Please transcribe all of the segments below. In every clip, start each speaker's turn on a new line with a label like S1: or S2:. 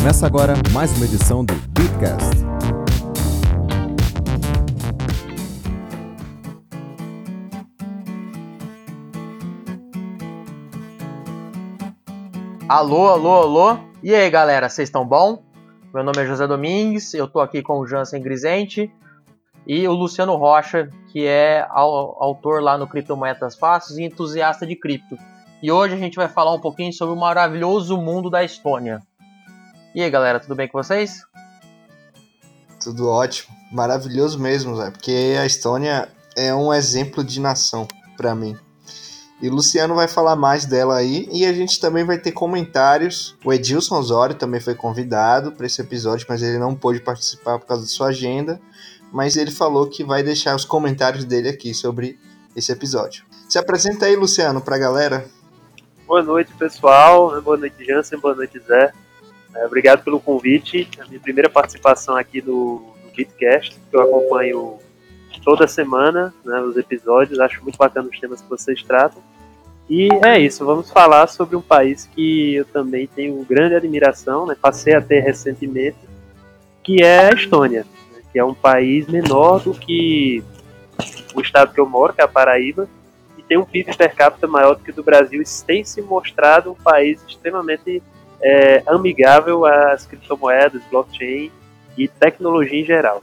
S1: Começa agora mais uma edição do Beatcast.
S2: Alô, alô, alô. E aí, galera, vocês estão bom? Meu nome é José Domingues, eu tô aqui com o Jansen Grisente e o Luciano Rocha, que é autor lá no Criptomoedas Fáceis e entusiasta de cripto. E hoje a gente vai falar um pouquinho sobre o maravilhoso mundo da Estônia. E aí, galera, tudo bem com vocês?
S3: Tudo ótimo, maravilhoso mesmo, Zé, porque a Estônia é um exemplo de nação para mim. E o Luciano vai falar mais dela aí e a gente também vai ter comentários. O Edilson Osório também foi convidado para esse episódio, mas ele não pôde participar por causa de sua agenda. Mas ele falou que vai deixar os comentários dele aqui sobre esse episódio. Se apresenta aí, Luciano, para a galera.
S4: Boa noite, pessoal. Boa noite, Jansen. Boa noite, Zé. É, obrigado pelo convite. A minha primeira participação aqui no, no que eu acompanho toda semana né, os episódios. Acho muito bacana os temas que vocês tratam. E é isso, vamos falar sobre um país que eu também tenho grande admiração, né, passei a ter recentemente, que é a Estônia, né, que é um país menor do que o estado que eu moro, que é a Paraíba, e tem um PIB per capita maior do que o do Brasil, e tem se mostrado um país extremamente é, amigável às criptomoedas, blockchain e tecnologia em geral.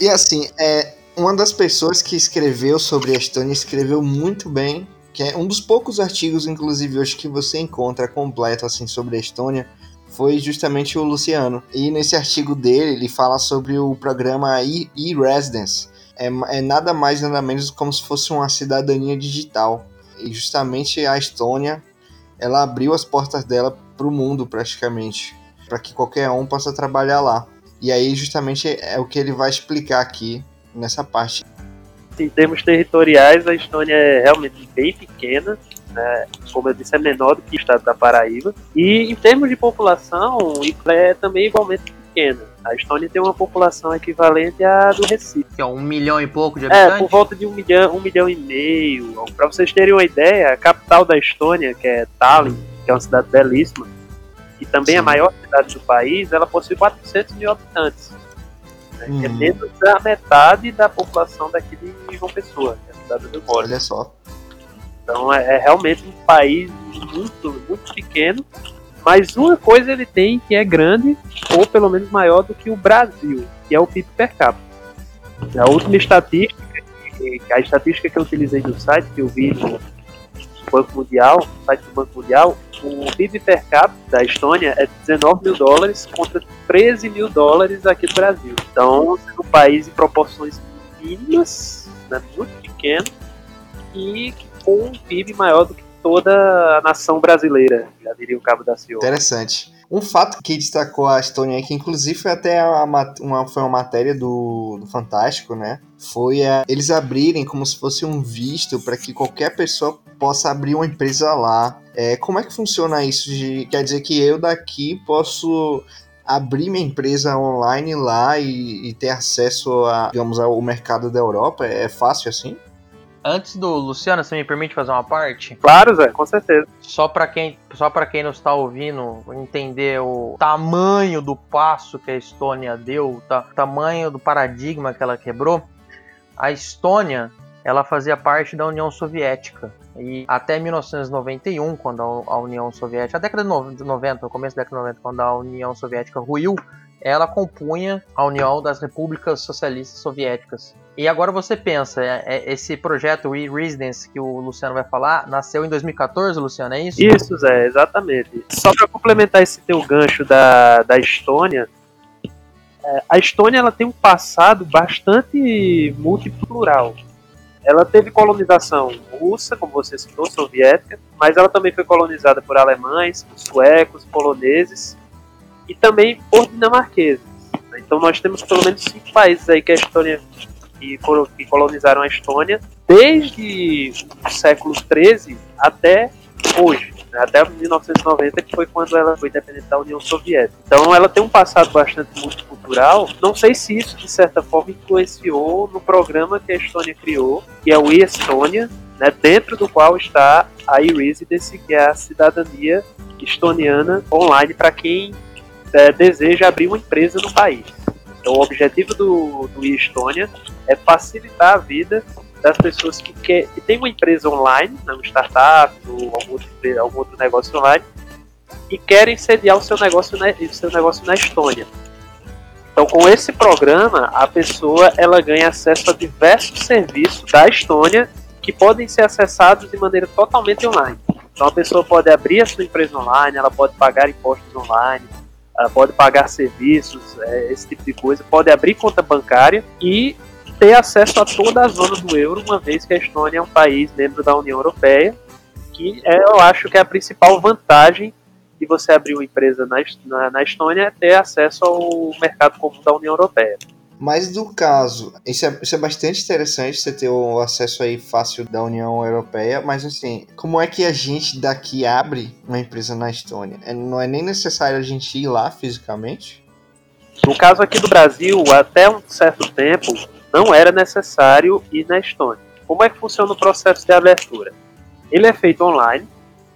S3: E assim, é, uma das pessoas que escreveu sobre a Estônia escreveu muito bem, que é um dos poucos artigos, inclusive, hoje que você encontra completo assim sobre a Estônia, foi justamente o Luciano. E nesse artigo dele, ele fala sobre o programa e-residence. É, é nada mais nada menos como se fosse uma cidadania digital. E justamente a Estônia, ela abriu as portas dela para o mundo praticamente, para que qualquer um possa trabalhar lá. E aí justamente é o que ele vai explicar aqui nessa parte.
S4: Em termos territoriais, a Estônia é realmente bem pequena, né? como eu disse, é menor do que o estado da Paraíba. E em termos de população, é também igualmente pequena. A Estônia tem uma população equivalente à do Recife.
S2: Que é um milhão e pouco de habitantes?
S4: É, por volta de um milhão, um milhão e meio. Para vocês terem uma ideia, a capital da Estônia, que é Tallinn, que é uma cidade belíssima, e também Sim. a maior cidade do país, ela possui 400 mil habitantes. Né, Que é menos da metade da população daqui de João Pessoa, que é a cidade do Moro.
S3: Olha só.
S4: Então é, é, realmente um país muito, muito pequeno, mas uma coisa ele tem que é grande, ou pelo menos maior do que o Brasil, que é o PIB per capita. A última estatística, a estatística que eu utilizei no site, que eu vi no Banco Mundial, site do Banco Mundial, o PIB per capita da Estônia é 19 mil dólares contra 13 mil dólares aqui do Brasil. Então, é um país em proporções mínimas, né, muito pequeno, e com um PIB maior do que toda a nação brasileira, já diria o Cabo da Ciúma.
S3: Interessante. Um fato que destacou a Estônia, que inclusive foi até uma, uma, foi uma matéria do, do Fantástico, né? Foi a, eles abrirem como se fosse um visto para que qualquer pessoa possa abrir uma empresa lá. É, como é que funciona isso? De, quer dizer que eu daqui posso abrir minha empresa online lá e, e ter acesso a, digamos, ao mercado da Europa? É fácil assim?
S2: Antes do Luciano, você me permite fazer uma parte?
S4: Claro, Zé, com certeza.
S2: Só para quem, só para quem não está ouvindo entender o tamanho do passo que a Estônia deu, o ta tamanho do paradigma que ela quebrou. A Estônia, ela fazia parte da União Soviética. E até 1991, quando a União Soviética, a década de 90, o começo da década de 90, quando a União Soviética ruiu, ela compunha a União das Repúblicas Socialistas Soviéticas. E agora você pensa, é, é, esse projeto e-Residence que o Luciano vai falar, nasceu em 2014, Luciano, é isso?
S4: Isso, Zé, exatamente. Só para complementar esse teu gancho da, da Estônia, é, a Estônia ela tem um passado bastante multiplural. Ela teve colonização russa, como você citou, soviética, mas ela também foi colonizada por alemães, suecos, poloneses e também por dinamarqueses. Então nós temos pelo menos cinco países aí que a Estônia que, que colonizaram a Estônia desde o século XIII até hoje, né, até 1990, que foi quando ela foi independente da União Soviética. Então ela tem um passado bastante multicultural. Não sei se isso, de certa forma, influenciou no programa que a Estônia criou, que é o e-Estônia, né, dentro do qual está a e-Residence, que é a cidadania estoniana online para quem é, deseja abrir uma empresa no país. Então, o objetivo do, do Estônia é facilitar a vida das pessoas que, quer, que tem uma empresa online, né, uma startup ou algum outro, algum outro negócio online, e querem sediar o seu negócio, na, o seu negócio na Estônia. Então, com esse programa, a pessoa ela ganha acesso a diversos serviços da Estônia que podem ser acessados de maneira totalmente online. Então, a pessoa pode abrir a sua empresa online, ela pode pagar impostos online, pode pagar serviços, é, esse tipo de coisa, pode abrir conta bancária e ter acesso a toda a zona do euro, uma vez que a Estônia é um país membro da União Europeia, que é, eu acho que é a principal vantagem de você abrir uma empresa na, na, na Estônia é ter acesso ao mercado comum da União Europeia.
S3: Mas do caso, isso é, isso é bastante interessante você ter o acesso aí fácil da União Europeia, mas assim, como é que a gente daqui abre uma empresa na Estônia? É, não é nem necessário a gente ir lá fisicamente?
S4: No caso aqui do Brasil, até um certo tempo, não era necessário ir na Estônia. Como é que funciona o processo de abertura? Ele é feito online,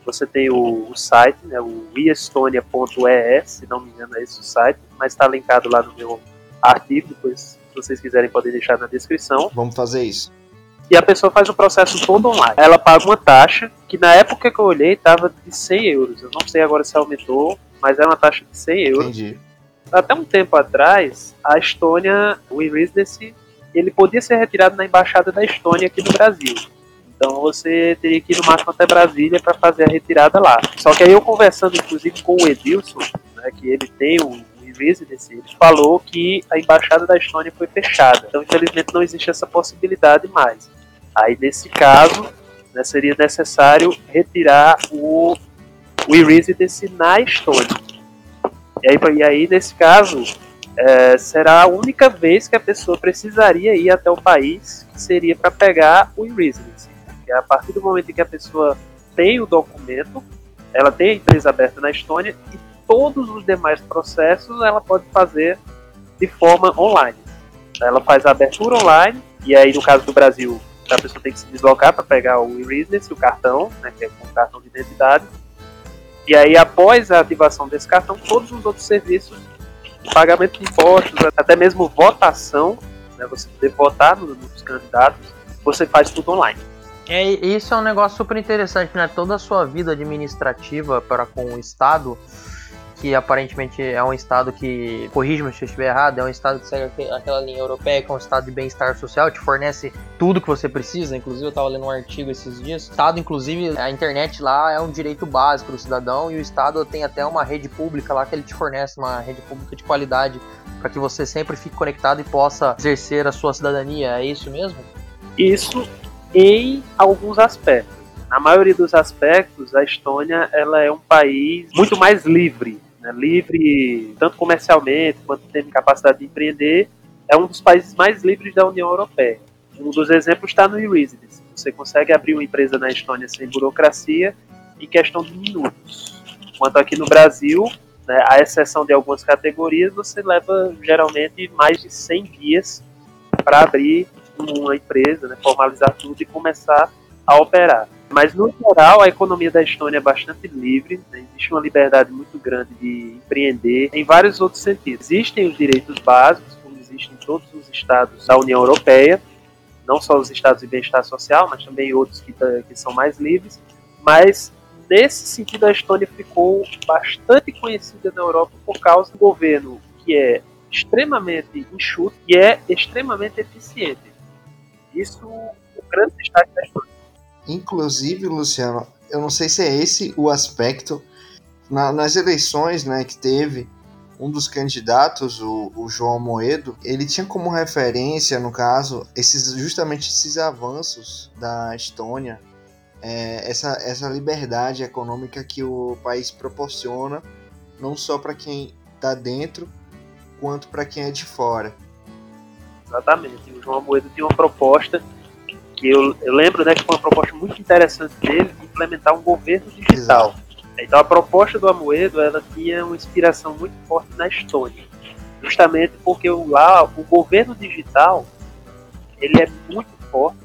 S4: você tem o, o site, né, o iestonia.es, se não me engano é esse o site, mas está linkado lá no meu artigo, depois se vocês quiserem podem deixar na descrição.
S3: Vamos fazer isso.
S4: E a pessoa faz o processo todo online. Ela paga uma taxa, que na época que eu olhei estava de 100 euros. Eu não sei agora se aumentou, mas é uma taxa de 100 euros.
S3: Entendi.
S4: Até um tempo atrás, a Estônia, o e-residency, ele podia ser retirado na embaixada da Estônia aqui no Brasil. Então você teria que ir no máximo até Brasília para fazer a retirada lá. Só que aí eu conversando inclusive com o Edilson, né, que ele tem o, Residence, ele falou que a embaixada da Estônia foi fechada. Então infelizmente não existe essa possibilidade mais. Aí nesse caso né, seria necessário retirar o, o e-residence na Estônia. E aí, e aí nesse caso é, será a única vez que a pessoa precisaria ir até o país que seria para pegar o e-residence. É a partir do momento em que a pessoa tem o documento, ela tem a empresa aberta na Estônia e todos os demais processos ela pode fazer de forma online. Ela faz a abertura online e aí no caso do Brasil a pessoa tem que se deslocar para pegar o e-residence, o cartão, né, que é um cartão de identidade. E aí após a ativação desse cartão, todos os outros serviços, pagamento de impostos, até mesmo votação, né, você poder votar nos, nos candidatos, você faz tudo online.
S2: É, isso é um negócio super interessante, né? Toda a sua vida administrativa para com o Estado, que aparentemente é um Estado que, corrija-me se eu estiver errado, é um Estado que segue aquela linha europeia, que é um Estado de bem-estar social, te fornece tudo que você precisa. Inclusive, eu estava lendo um artigo esses dias. O Estado, inclusive, a internet lá é um direito básico do cidadão e o Estado tem até uma rede pública lá que ele te fornece, uma rede pública de qualidade, para que você sempre fique conectado e possa exercer a sua cidadania. É isso mesmo?
S4: Isso em alguns aspectos. Na maioria dos aspectos, a Estônia ela é um país muito mais livre, né? livre tanto comercialmente quanto tendo capacidade de empreender. É um dos países mais livres da União Europeia. Um dos exemplos está no e-residence. Você consegue abrir uma empresa na Estônia sem burocracia em questão de minutos. Enquanto aqui no Brasil, né, a exceção de algumas categorias, você leva geralmente mais de 100 dias para abrir uma empresa, né, formalizar tudo e começar a operar. Mas, no geral, a economia da Estônia é bastante livre, né? existe uma liberdade muito grande de empreender em vários outros sentidos. Existem os direitos básicos, como existem em todos os estados da União Europeia, não só os estados de bem-estar social, mas também outros que, que são mais livres, mas nesse sentido a Estônia ficou bastante conhecida na Europa por causa do governo que é extremamente enxuto e é extremamente eficiente. Isso o grande destaque da história.
S3: Inclusive, Luciano, eu não sei se é esse o aspecto. Na, nas eleições né, que teve, um dos candidatos, o, o, João Moedo, ele tinha como referência, no caso, esses, justamente esses avanços da Estônia, é, essa, essa liberdade econômica que o país proporciona, não só para quem está dentro, quanto para quem é de fora.
S4: Exatamente. O João Amoedo tinha uma proposta que eu, eu lembro né, que foi uma proposta muito interessante dele de implementar um governo digital. Exato. Então a proposta do Amoedo ela tinha uma inspiração muito forte na Estônia, justamente porque lá o governo digital ele é muito forte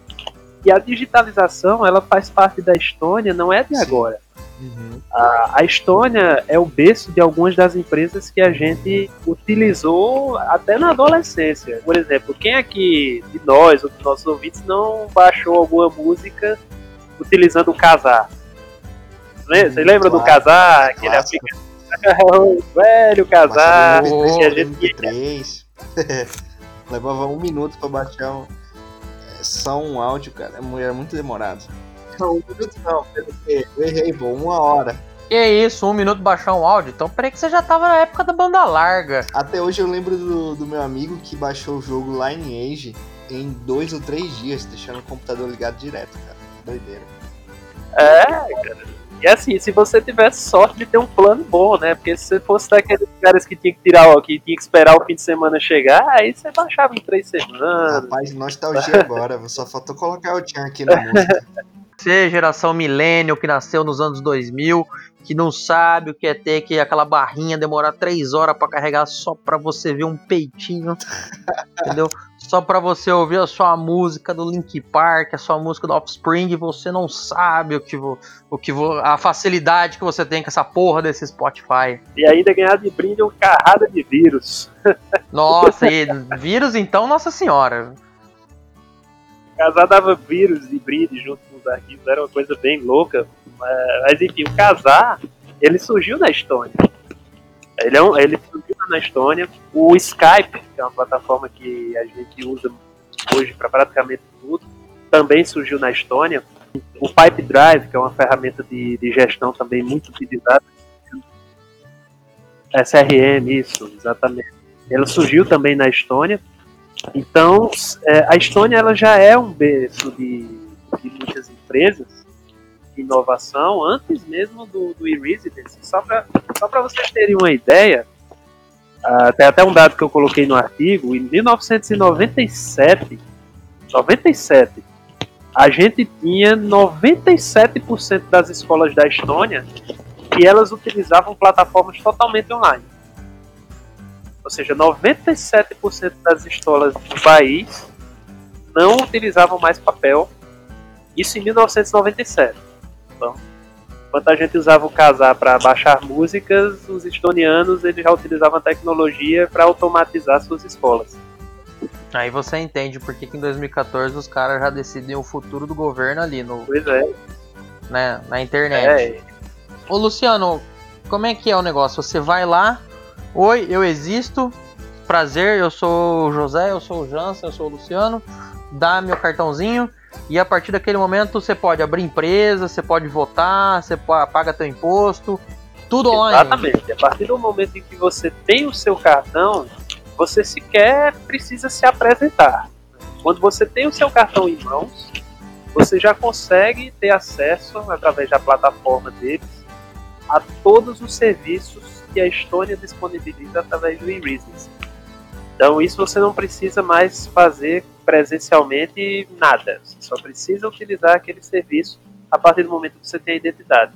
S4: e a digitalização ela faz parte da Estônia não é de Sim. agora.
S3: Uhum.
S4: A, a Estônia é o berço de algumas das empresas que a gente utilizou até na adolescência. Por exemplo, quem aqui de nós ou dos nossos ouvintes não baixou alguma música utilizando o Casar? Você lembra do
S3: Claro,
S4: Casar? Aquele aplicativo? o velho Casar. Que a
S3: MP3,
S4: gente
S3: MP3. Levava um minuto pra baixar um, é, só um áudio, cara. Era muito demorado. Não, um minuto não, eu errei, pô, uma hora.
S2: Que isso, um minuto baixar um áudio? Então peraí que você já tava na época da banda larga.
S3: Até hoje eu lembro do, do meu amigo que baixou o jogo Lineage em dois ou três dias, deixando o computador ligado direto, cara. Doideira.
S4: É, cara. E assim, se você tivesse sorte de ter um plano bom, né? Porque se você fosse daqueles caras que tinha que tirar, ó, que tinha que esperar o fim de semana chegar, aí você baixava em três semanas.
S3: Rapaz, nostalgia agora. Só faltou colocar o Tchan aqui na música.
S2: Você, geração millennial que nasceu nos anos 2000, que não sabe o que é ter que aquela barrinha demorar três horas pra carregar só pra você ver um peitinho, entendeu? Só pra você ouvir a sua música do Link Park, a sua música do Offspring, você não sabe o que, o que a facilidade que você tem com essa porra desse Spotify.
S4: E ainda ganhar de brinde uma carrada de vírus.
S2: Nossa, e vírus então, nossa senhora.
S4: Casar dava vírus de brinde junto com os arquivos, era uma coisa bem louca. Mas, mas, enfim, o Casar, ele surgiu na Estônia. Ele, é um, ele surgiu na Estônia. O Skype, que é uma plataforma que a gente usa hoje para praticamente tudo, também surgiu na Estônia. O Pipe Drive, que é uma ferramenta de, de gestão também muito utilizada. SRM, isso, exatamente. Ela surgiu também na Estônia. Então, é, a Estônia ela já é um berço de, de muitas empresas de inovação antes mesmo do, do e-residence. Só para só vocês terem uma ideia, ah, tem até um dado que eu coloquei no artigo, em 1997, 97, a gente tinha 97% das escolas da Estônia que elas utilizavam plataformas totalmente online. Ou seja, 97% das escolas do país não utilizavam mais papel. Isso em 1997. Então, enquanto a gente usava o casar para baixar músicas, os estonianos eles já utilizavam a tecnologia para automatizar suas escolas.
S2: Aí você entende por que que em 2014 os caras já decidem o futuro do governo ali no,
S4: Pois é.
S2: né, na internet.
S4: é
S2: Ô Luciano, como é que é o negócio? Você vai lá, oi, eu existo, prazer, eu sou o José, eu sou o Jansen, eu sou o Luciano, dá meu cartãozinho e a partir daquele momento você pode abrir empresa, você pode votar, você pa- paga teu imposto, tudo online.
S4: Exatamente. A partir do momento em que você tem o seu cartão, você sequer precisa se apresentar. Quando você tem o seu cartão em mãos, você já consegue ter acesso, através da plataforma deles, a todos os serviços que a Estônia disponibiliza através do e-Residence. Então, isso você não precisa mais fazer presencialmente nada. Você só precisa utilizar aquele serviço a partir do momento que você tem a identidade.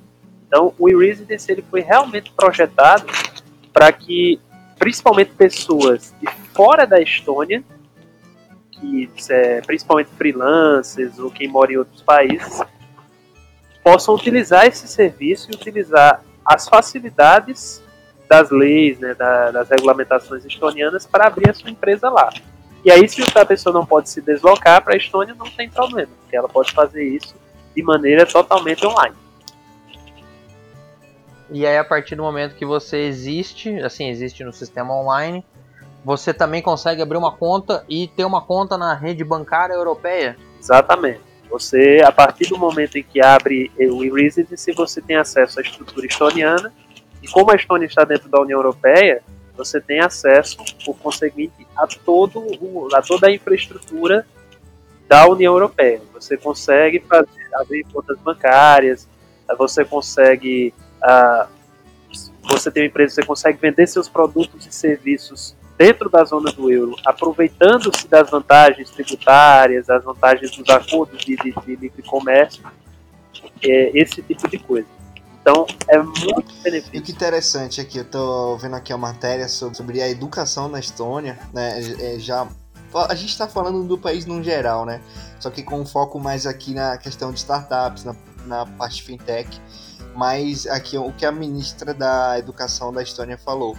S4: Então, o e-Residence ele foi realmente projetado para que, principalmente pessoas de fora da Estônia, que é, principalmente freelancers ou quem mora em outros países, possam utilizar esse serviço e utilizar as facilidades das leis, né, da- das regulamentações estonianas para abrir a sua empresa lá. E aí, se a pessoa não pode se deslocar para a Estônia, não tem problema, porque ela pode fazer isso de maneira totalmente online.
S2: E aí a partir do momento que você existe, assim, existe no sistema online, você também consegue abrir uma conta e ter uma conta na rede bancária europeia.
S4: Exatamente. Você, a partir do momento em que abre o e-residence, você tem acesso à estrutura estoniana. E como a Estônia está dentro da União Europeia, você tem acesso, por conseguinte, a, todo a toda a infraestrutura da União Europeia. Você consegue fazer, abrir contas bancárias, você consegue. ah, você tem uma empresa, você consegue vender seus produtos e serviços dentro da zona do euro, aproveitando-se das vantagens tributárias, das vantagens dos acordos de, de, de livre comércio, é, esse tipo de coisa. Então, é muito
S3: E que
S4: benefício.
S3: interessante aqui, eu tô vendo aqui a matéria sobre, sobre a educação na Estônia, né? é, já a gente tá falando do país no geral, né? Só que com um foco mais aqui na questão de startups, na, na parte fintech. mas aqui o que a ministra da Educação da Estônia falou.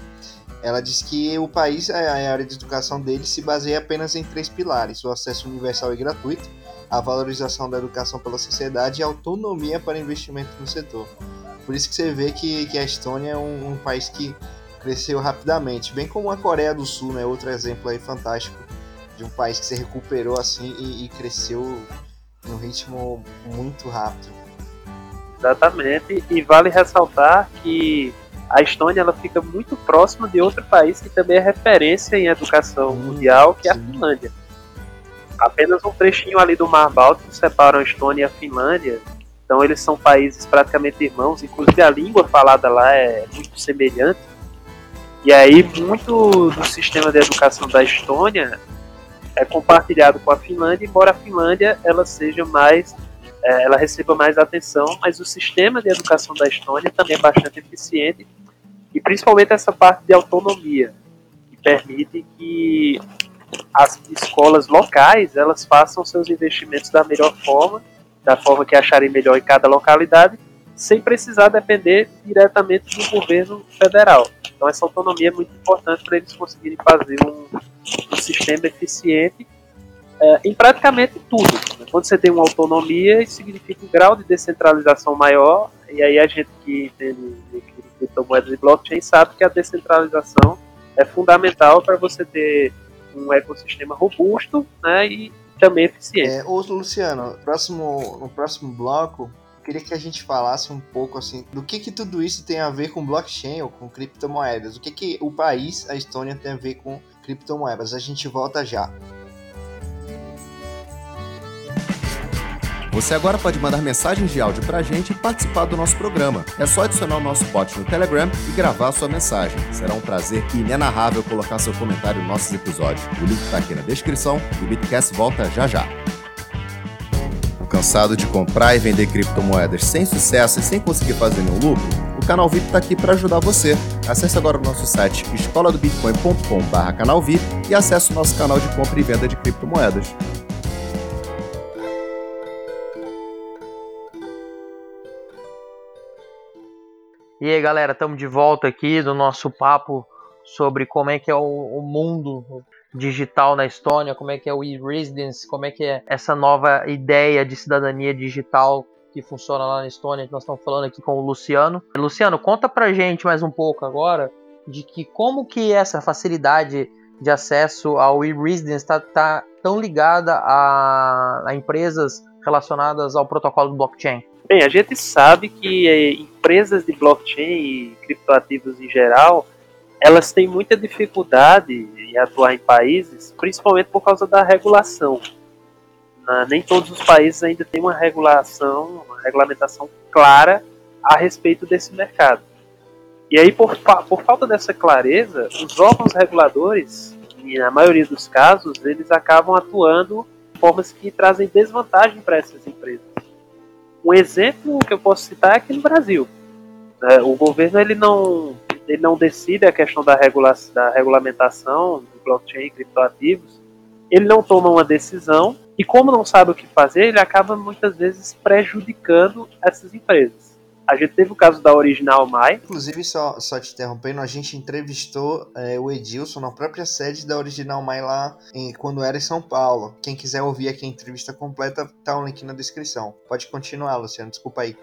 S3: Ela diz que o país, a área de educação dele, se baseia apenas em três pilares: o acesso universal e gratuito, a valorização da educação pela sociedade e a autonomia para investimento no setor. Por isso que você vê que, que a Estônia é um, um país que cresceu rapidamente, bem como a Coreia do Sul, né? Outro exemplo aí fantástico de um país que se recuperou assim e, e cresceu num ritmo muito rápido.
S4: Exatamente, e vale ressaltar que a Estônia ela fica muito próxima de outro país que também é referência em educação mundial, que é a Finlândia. Apenas um trechinho ali do Mar Báltico separa a Estônia e a Finlândia, então eles são países praticamente irmãos, inclusive a língua falada lá é muito semelhante. E aí muito do sistema de educação da Estônia é compartilhado com a Finlândia, embora a Finlândia ela seja mais é, ela receba mais atenção, mas o sistema de educação da Estônia também é bastante eficiente e principalmente essa parte de autonomia que permite que as escolas locais elas façam seus investimentos da melhor forma, da forma que acharem melhor em cada localidade, sem precisar depender diretamente do governo federal. Então essa autonomia é muito importante para eles conseguirem fazer um, um sistema eficiente é, em praticamente tudo. Quando você tem uma autonomia, isso significa um grau de descentralização maior, e aí a gente que entende de criptomoedas e blockchain sabe que a descentralização é fundamental para você ter um ecossistema robusto né, e também eficiente.
S3: É, ô Luciano, próximo, no próximo bloco, queria que a gente falasse um pouco assim do que, que tudo isso tem a ver com blockchain ou com criptomoedas. O que, que o país, a Estônia, tem a ver com criptomoedas. A gente volta já.
S1: Você agora pode mandar mensagens de áudio pra gente e participar do nosso programa. É só adicionar o nosso bot no Telegram e gravar a sua mensagem. Será um prazer inenarrável colocar seu comentário nos nossos episódios. O link tá aqui na descrição e o Bitcast volta já já. Cansado de comprar e vender criptomoedas sem sucesso e sem conseguir fazer nenhum lucro? O Canal VIP está aqui para ajudar você. Acesse agora o nosso site escoladobitcoin.com.br canal VIP e acesse o nosso canal de compra e venda de criptomoedas.
S2: E aí, galera, estamos de volta aqui do nosso papo sobre como é que é o, o mundo digital na Estônia, como é que é o e-residence, como é que é essa nova ideia de cidadania digital que funciona lá na Estônia. Nós estamos falando aqui com o Luciano. Luciano, conta pra gente mais um pouco agora de que como que essa facilidade de acesso ao e-residence está tá tão ligada a, a empresas relacionadas ao protocolo do blockchain.
S4: Bem, a gente sabe que eh, empresas de blockchain e criptoativos em geral, elas têm muita dificuldade em atuar em países, principalmente por causa da regulação. nem todos os países ainda têm uma regulação, uma regulamentação clara a respeito desse mercado. E aí, por, por falta dessa clareza, os órgãos reguladores, na maioria dos casos, eles acabam atuando de formas que trazem desvantagem para essas empresas. Um exemplo que eu posso citar é aqui no Brasil. É, o governo ele não, ele não decide a questão da, regula da regulamentação do blockchain e criptoativos, ele não toma uma decisão e como não sabe o que fazer, ele acaba muitas vezes prejudicando essas empresas. A gente teve o caso da Original Mai.
S3: Inclusive, só, só te interrompendo, a gente entrevistou é, o Edilson na própria sede da Original Mai lá em, quando era em São Paulo. Quem quiser ouvir aqui a entrevista completa, tá um link na descrição. Pode continuar, Luciano, desculpa aí.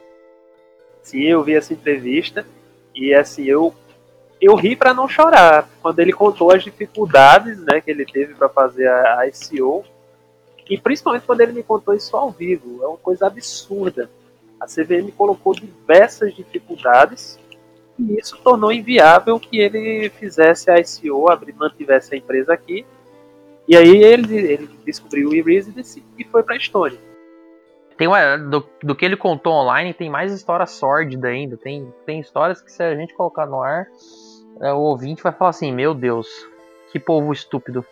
S4: Sim, eu vi essa entrevista e assim, eu eu ri para não chorar quando ele contou as dificuldades, né, que ele teve para fazer a, a ICO. E principalmente quando ele me contou isso ao vivo, é uma coisa absurda a CVM colocou diversas dificuldades e isso tornou inviável que ele fizesse a ICO, abrir, mantivesse a empresa aqui. E aí ele, ele descobriu o e-residence e foi para a Estônia.
S2: Tem uma, do, do, que ele contou online, tem mais história sórdida ainda. Tem, tem histórias que se a gente colocar no ar, é, o ouvinte vai falar assim: Meu Deus, que povo estúpido.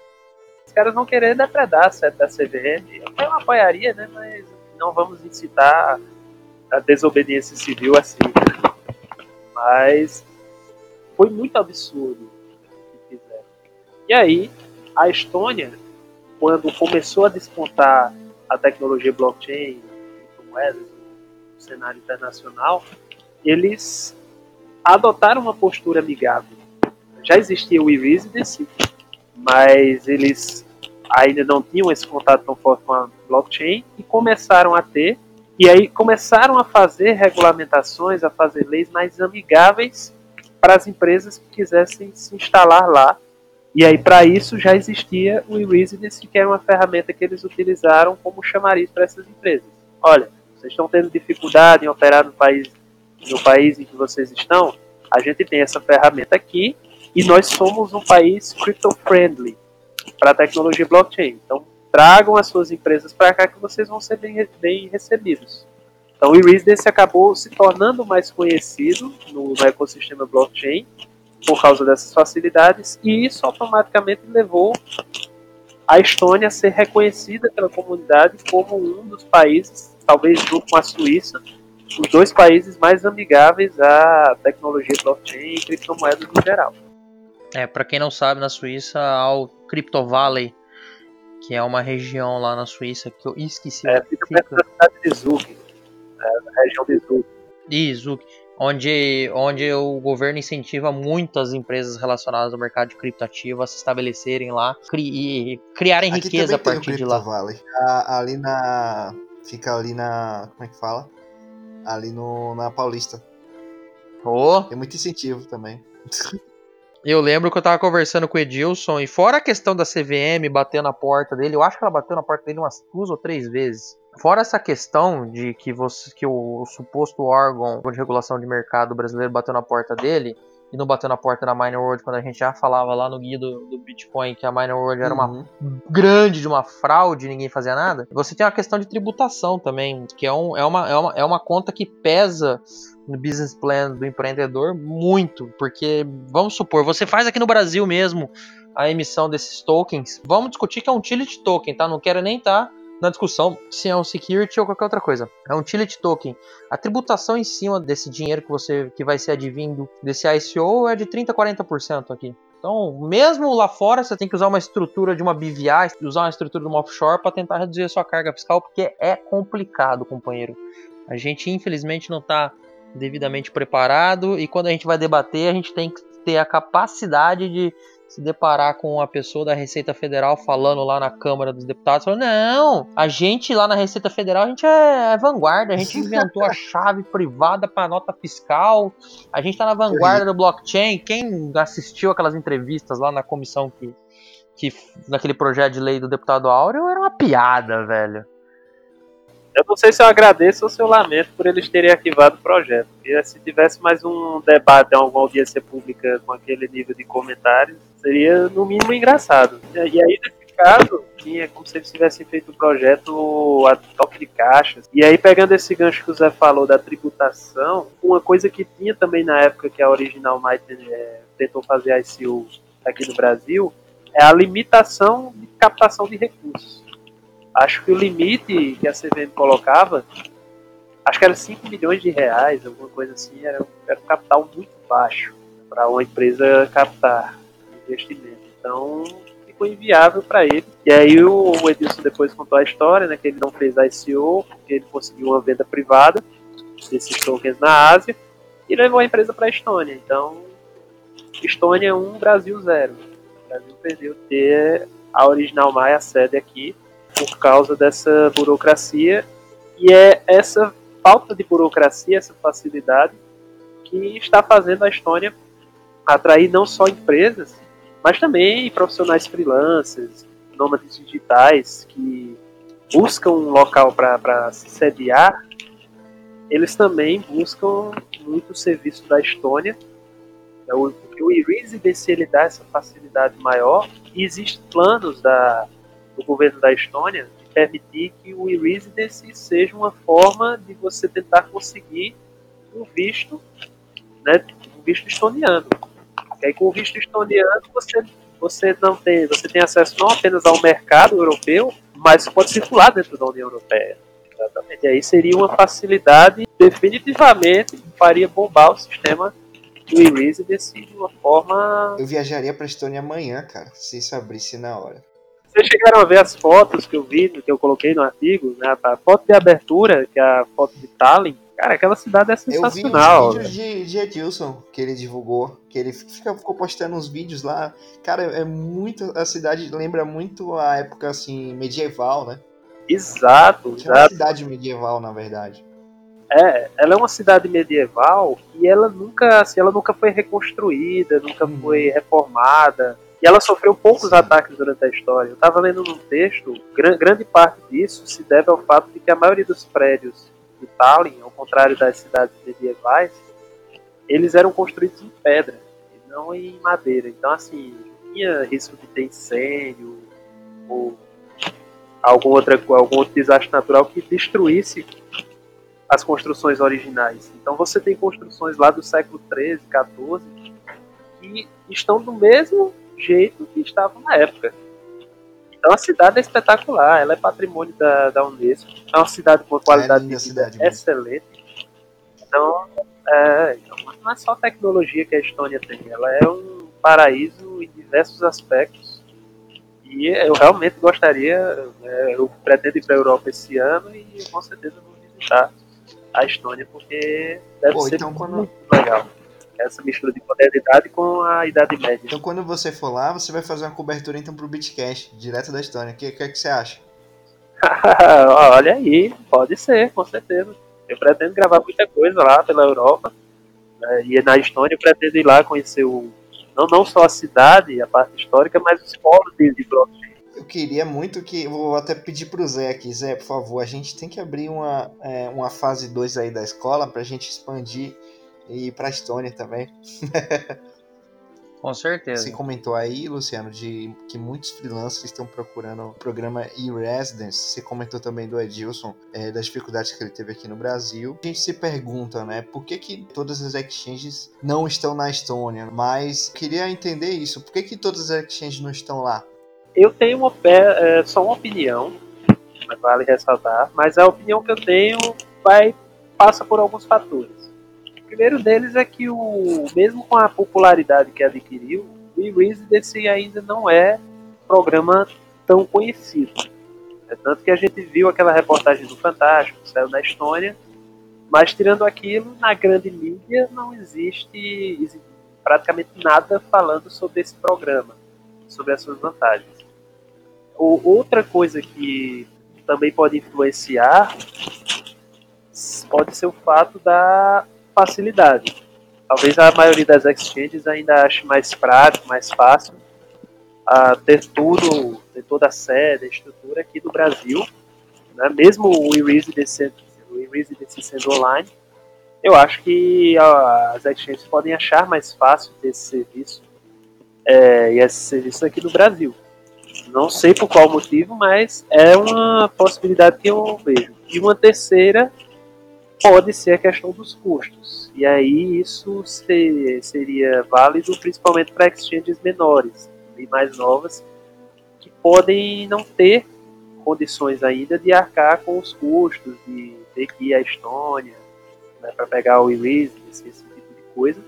S4: Os caras vão querer depredar a sede da CVM. Eu apoiaria, né? Mas não vamos incitar a desobediência civil assim. Mas foi muito absurdo o que fizeram. E aí, a Estônia, quando começou a despontar a tecnologia blockchain, criptomoedas, no cenário internacional, eles adotaram uma postura amigável. Já existia o e-residency, mas eles ainda não tinham esse contato tão forte com a blockchain e começaram a ter, e aí começaram a fazer regulamentações, a fazer leis mais amigáveis para as empresas que quisessem se instalar lá. E aí, para isso, já existia o e-Residence, que era uma ferramenta que eles utilizaram como chamariz para essas empresas. Olha, vocês estão tendo dificuldade em operar no país, no país em que vocês estão? A gente tem essa ferramenta aqui e nós somos um país crypto-friendly para a tecnologia blockchain. Então, tragam as suas empresas para cá que vocês vão ser bem, bem recebidos. Então, o e-Residence acabou se tornando mais conhecido no, no ecossistema blockchain por causa dessas facilidades e isso automaticamente levou a Estônia a ser reconhecida pela comunidade como um dos países, talvez junto com a Suíça, os dois países mais amigáveis à tecnologia blockchain e criptomoedas no geral.
S2: É, para quem não sabe, na Suíça há o Crypto Valley, que é uma região lá na Suíça que eu esqueci.
S4: É, fica perto da cidade de Zug, é, na região de Zug.
S2: E Zug, onde, onde o governo incentiva muitas empresas relacionadas ao mercado de criptoativo a se estabelecerem lá cri, e criarem
S3: Aqui
S2: riqueza a
S3: também tem o
S2: partir de lá.
S3: Valley. A- ali na. Fica ali na. Como é que fala? Ali no, na Paulista.
S2: Oh,
S3: Tem muito incentivo também.
S2: Eu lembro que eu tava conversando com o Edilson, e fora a questão da CVM bater na porta dele, eu acho que ela bateu na porta dele umas duas ou três vezes. Fora essa questão de que, você, que o, o suposto órgão de regulação de mercado brasileiro bateu na porta dele, e não bateu na porta da Miner World quando a gente já falava lá no guia do, do Bitcoin que a Miner World era uma
S3: Uhum.
S2: grande de uma fraude ninguém fazia nada. Você tem uma questão de tributação também, que é, um, é, uma, é, uma, é uma conta que pesa no business plan do empreendedor muito, porque vamos supor, você faz aqui no Brasil mesmo a emissão desses tokens, vamos discutir que é um utility token, tá? Não quero nem estar na discussão se é um security ou qualquer outra coisa. É um utility token. A tributação em cima desse dinheiro que você que vai ser advindo desse ICO é de 30 a 40% aqui. Então, mesmo lá fora, você tem que usar uma estrutura de uma BVI, usar uma estrutura de uma offshore para tentar reduzir a sua carga fiscal, porque é complicado, companheiro. A gente, infelizmente, não está devidamente preparado e quando a gente vai debater, a gente tem que ter a capacidade de se deparar com a pessoa da Receita Federal falando lá na Câmara dos Deputados, falando, não, a gente lá na Receita Federal, a gente é, é vanguarda, a gente inventou a chave privada para nota fiscal, a gente tá na vanguarda do blockchain. Quem assistiu aquelas entrevistas lá na comissão que, que naquele projeto de lei do deputado Áureo era uma piada, velho.
S4: Eu não sei se eu agradeço ou se eu lamento por eles terem arquivado o projeto. Porque se tivesse mais um debate em alguma audiência pública com aquele nível de comentários, seria no mínimo engraçado. E aí, nesse caso, tinha como se eles tivessem feito o projeto a toque de caixas. E aí, pegando esse gancho que o Zé falou da tributação, uma coisa que tinha também na época que a Original Might é, tentou fazer a ICO aqui no Brasil, é a limitação de captação de recursos acho que o limite que a CVM colocava, acho que era 5 milhões de reais, alguma coisa assim, era, era um capital muito baixo para uma empresa captar investimento. Então ficou inviável para ele. E aí o, Edilson depois contou a história, né, que ele não fez a ICO, porque ele conseguiu uma venda privada desses tokens na Ásia e levou a empresa para a Estônia. Então, Estônia 1, Brasil 0. O Brasil perdeu ter a Original Maia sede aqui por causa dessa burocracia. E é essa falta de burocracia, essa facilidade que está fazendo a Estônia atrair não só empresas, mas também profissionais freelancers, nômades digitais que buscam um local para se sediar, eles também buscam muito o serviço da Estônia. É o, o e-residence ele dá essa facilidade maior. E existem planos da, do governo da Estônia de permitir que o e-residence seja uma forma de você tentar conseguir um visto, né, um visto estoniano. E aí com o visto estoniano você você não tem, você tem acesso não apenas ao mercado europeu, mas pode circular dentro da União Europeia. Exatamente. E aí seria uma facilidade definitivamente faria bombar o sistema do e-residence de uma forma
S3: Eu viajaria pra Estônia amanhã, cara, se isso abrisse na hora.
S4: Vocês chegaram a ver as fotos que eu vi, que eu coloquei no artigo, né? A foto de abertura, que é a foto de Tallinn, Cara, aquela cidade é
S3: Eu vi
S4: sensacional.
S3: os vídeos de, de Edilson que ele divulgou, que ele fica, ficou postando uns vídeos lá. Cara, é muito. A cidade lembra muito a época assim, medieval, né?
S4: Exato,
S3: Que é uma
S4: exato.
S3: cidade medieval, na verdade.
S4: É, ela é uma cidade medieval e ela nunca, assim, ela nunca foi reconstruída, nunca
S3: Uhum.
S4: foi reformada. E ela sofreu poucos ataques durante a história. Eu estava lendo num texto, gran- grande parte disso se deve ao fato de que a maioria dos prédios de Tallinn, ao contrário das cidades medievais, eles eram construídos em pedra, e não em madeira. Então, assim, tinha risco de ter incêndio ou algum, outra, algum outro desastre natural que destruísse as construções originais. Então você tem construções lá do século XIII, XIV, que estão do mesmo jeito que estavam na época. Então a cidade é espetacular, ela é patrimônio da, da Unesco, é uma cidade com uma qualidade
S3: linda
S4: de vida
S3: cidade
S4: excelente. Então, é, então, não é só tecnologia que a Estônia tem, ela é um paraíso em diversos aspectos. E eu realmente gostaria, né, eu pretendo ir para a Europa esse ano e com certeza vou visitar a Estônia, porque deve
S3: Pô,
S4: ser
S3: então quando-
S4: muito legal. Essa mistura de modernidade com a Idade Média.
S3: Então quando você for lá, você vai fazer uma cobertura então pro Beatcast, direto da Estônia. O que, que, é que você acha?
S4: Olha aí, pode ser, com certeza. Eu pretendo gravar muita coisa lá pela Europa. né, e na Estônia eu pretendo ir lá conhecer o, não, não só a cidade, a parte histórica, mas os polos de, de.
S3: Eu queria muito que. Vou até pedir pro Zé aqui. Zé, por favor, a gente tem que abrir uma, é, uma fase 2 aí da escola pra gente expandir e ir pra Estônia também.
S2: Com certeza.
S3: Você comentou aí, Luciano, de que muitos freelancers estão procurando o programa e-residence. Você comentou também do Edilson, é, das dificuldades que ele teve aqui no Brasil. A gente se pergunta, né, por que, que todas as exchanges não estão na Estônia? Mas queria entender isso. Por que, que todas as exchanges não estão lá?
S4: Eu tenho uma, é, só uma opinião, mas vale ressaltar, mas a opinião que eu tenho vai passa por alguns fatores. Primeiro deles é que o mesmo com a popularidade que adquiriu, o e-Residency ainda não é programa tão conhecido. É tanto que a gente viu aquela reportagem do Fantástico, que saiu da Estônia, mas tirando aquilo, na grande mídia não existe exi- praticamente nada falando sobre esse programa, sobre as suas vantagens. O- outra coisa que também pode influenciar pode ser o fato da facilidade. Talvez a maioria das exchanges ainda ache mais prático, mais fácil a ter tudo, ter toda a sede, a estrutura aqui do Brasil. Né? Mesmo o e-residency o e-residency sendo online, eu acho que ah, as exchanges podem achar mais fácil ter esse serviço é, e esse serviço aqui no Brasil. Não sei por qual motivo, mas é uma possibilidade que eu vejo. E uma terceira pode ser a questão dos custos. E aí isso se- seria válido principalmente para exchanges menores e mais novas, que podem não ter condições ainda de arcar com os custos, de ter que ir à Estônia né, para pegar o e esse, esse tipo de coisa.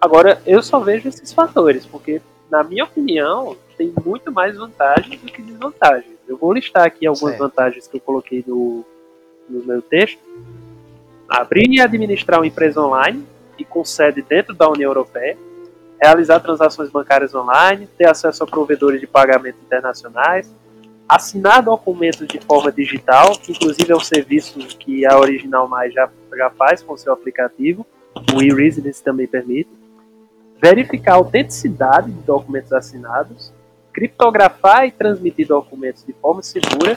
S4: Agora, eu só vejo esses fatores, porque, na minha opinião, tem muito mais vantagens do que desvantagens. Eu vou listar aqui algumas
S3: Certo.
S4: vantagens que eu coloquei no, no meu texto. Abrir e administrar uma empresa online e com sede dentro da União Europeia. Realizar transações bancárias online, ter acesso a provedores de pagamento internacionais, assinar documentos de forma digital, que inclusive é um serviço que a Original Mais já, já faz com seu aplicativo, o e-Residence também permite, verificar a autenticidade de documentos assinados, criptografar e transmitir documentos de forma segura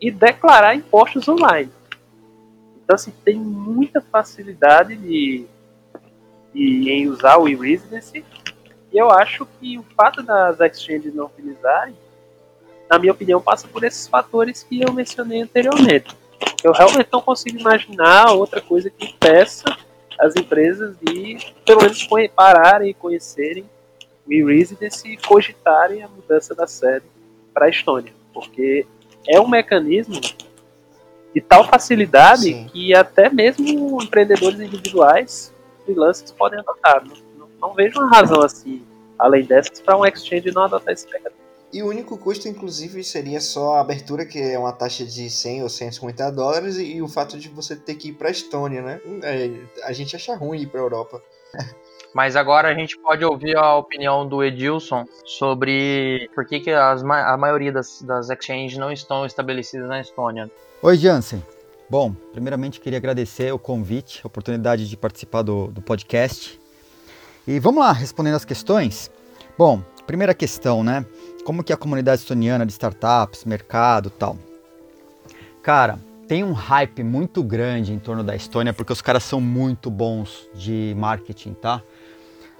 S4: e declarar impostos online. Então, assim, tem muita facilidade de, de em usar o e-Residency e eu acho que o fato das exchanges não utilizarem na minha opinião, passa por esses fatores que eu mencionei anteriormente. Eu realmente não consigo imaginar outra coisa que impeça as empresas de, pelo menos, pararem e conhecerem o e-Residency e cogitarem a mudança da sede para a Estônia. Porque é um mecanismo de tal facilidade
S3: Sim.
S4: que até mesmo empreendedores individuais, freelancers, podem adotar. Não, não, não vejo uma razão assim, além dessas, para um exchange não adotar esse mecanismo.
S3: E o único custo, inclusive, seria só a abertura, que é uma taxa de 100 ou 150 dólares, e, o fato de você ter que ir para a Estônia, né? É, a gente acha ruim ir para a Europa.
S2: Mas agora a gente pode ouvir a opinião do Edilson sobre por que, que as, a maioria das, das exchanges não estão estabelecidas na Estônia.
S5: Oi, Jansen. Bom, primeiramente queria agradecer o convite, a oportunidade de participar do, do podcast. E vamos lá, respondendo as questões. Bom, primeira questão, né? Como que a comunidade estoniana de startups, mercado tal? Cara, tem um hype muito grande em torno da Estônia porque os caras são muito bons de marketing, tá?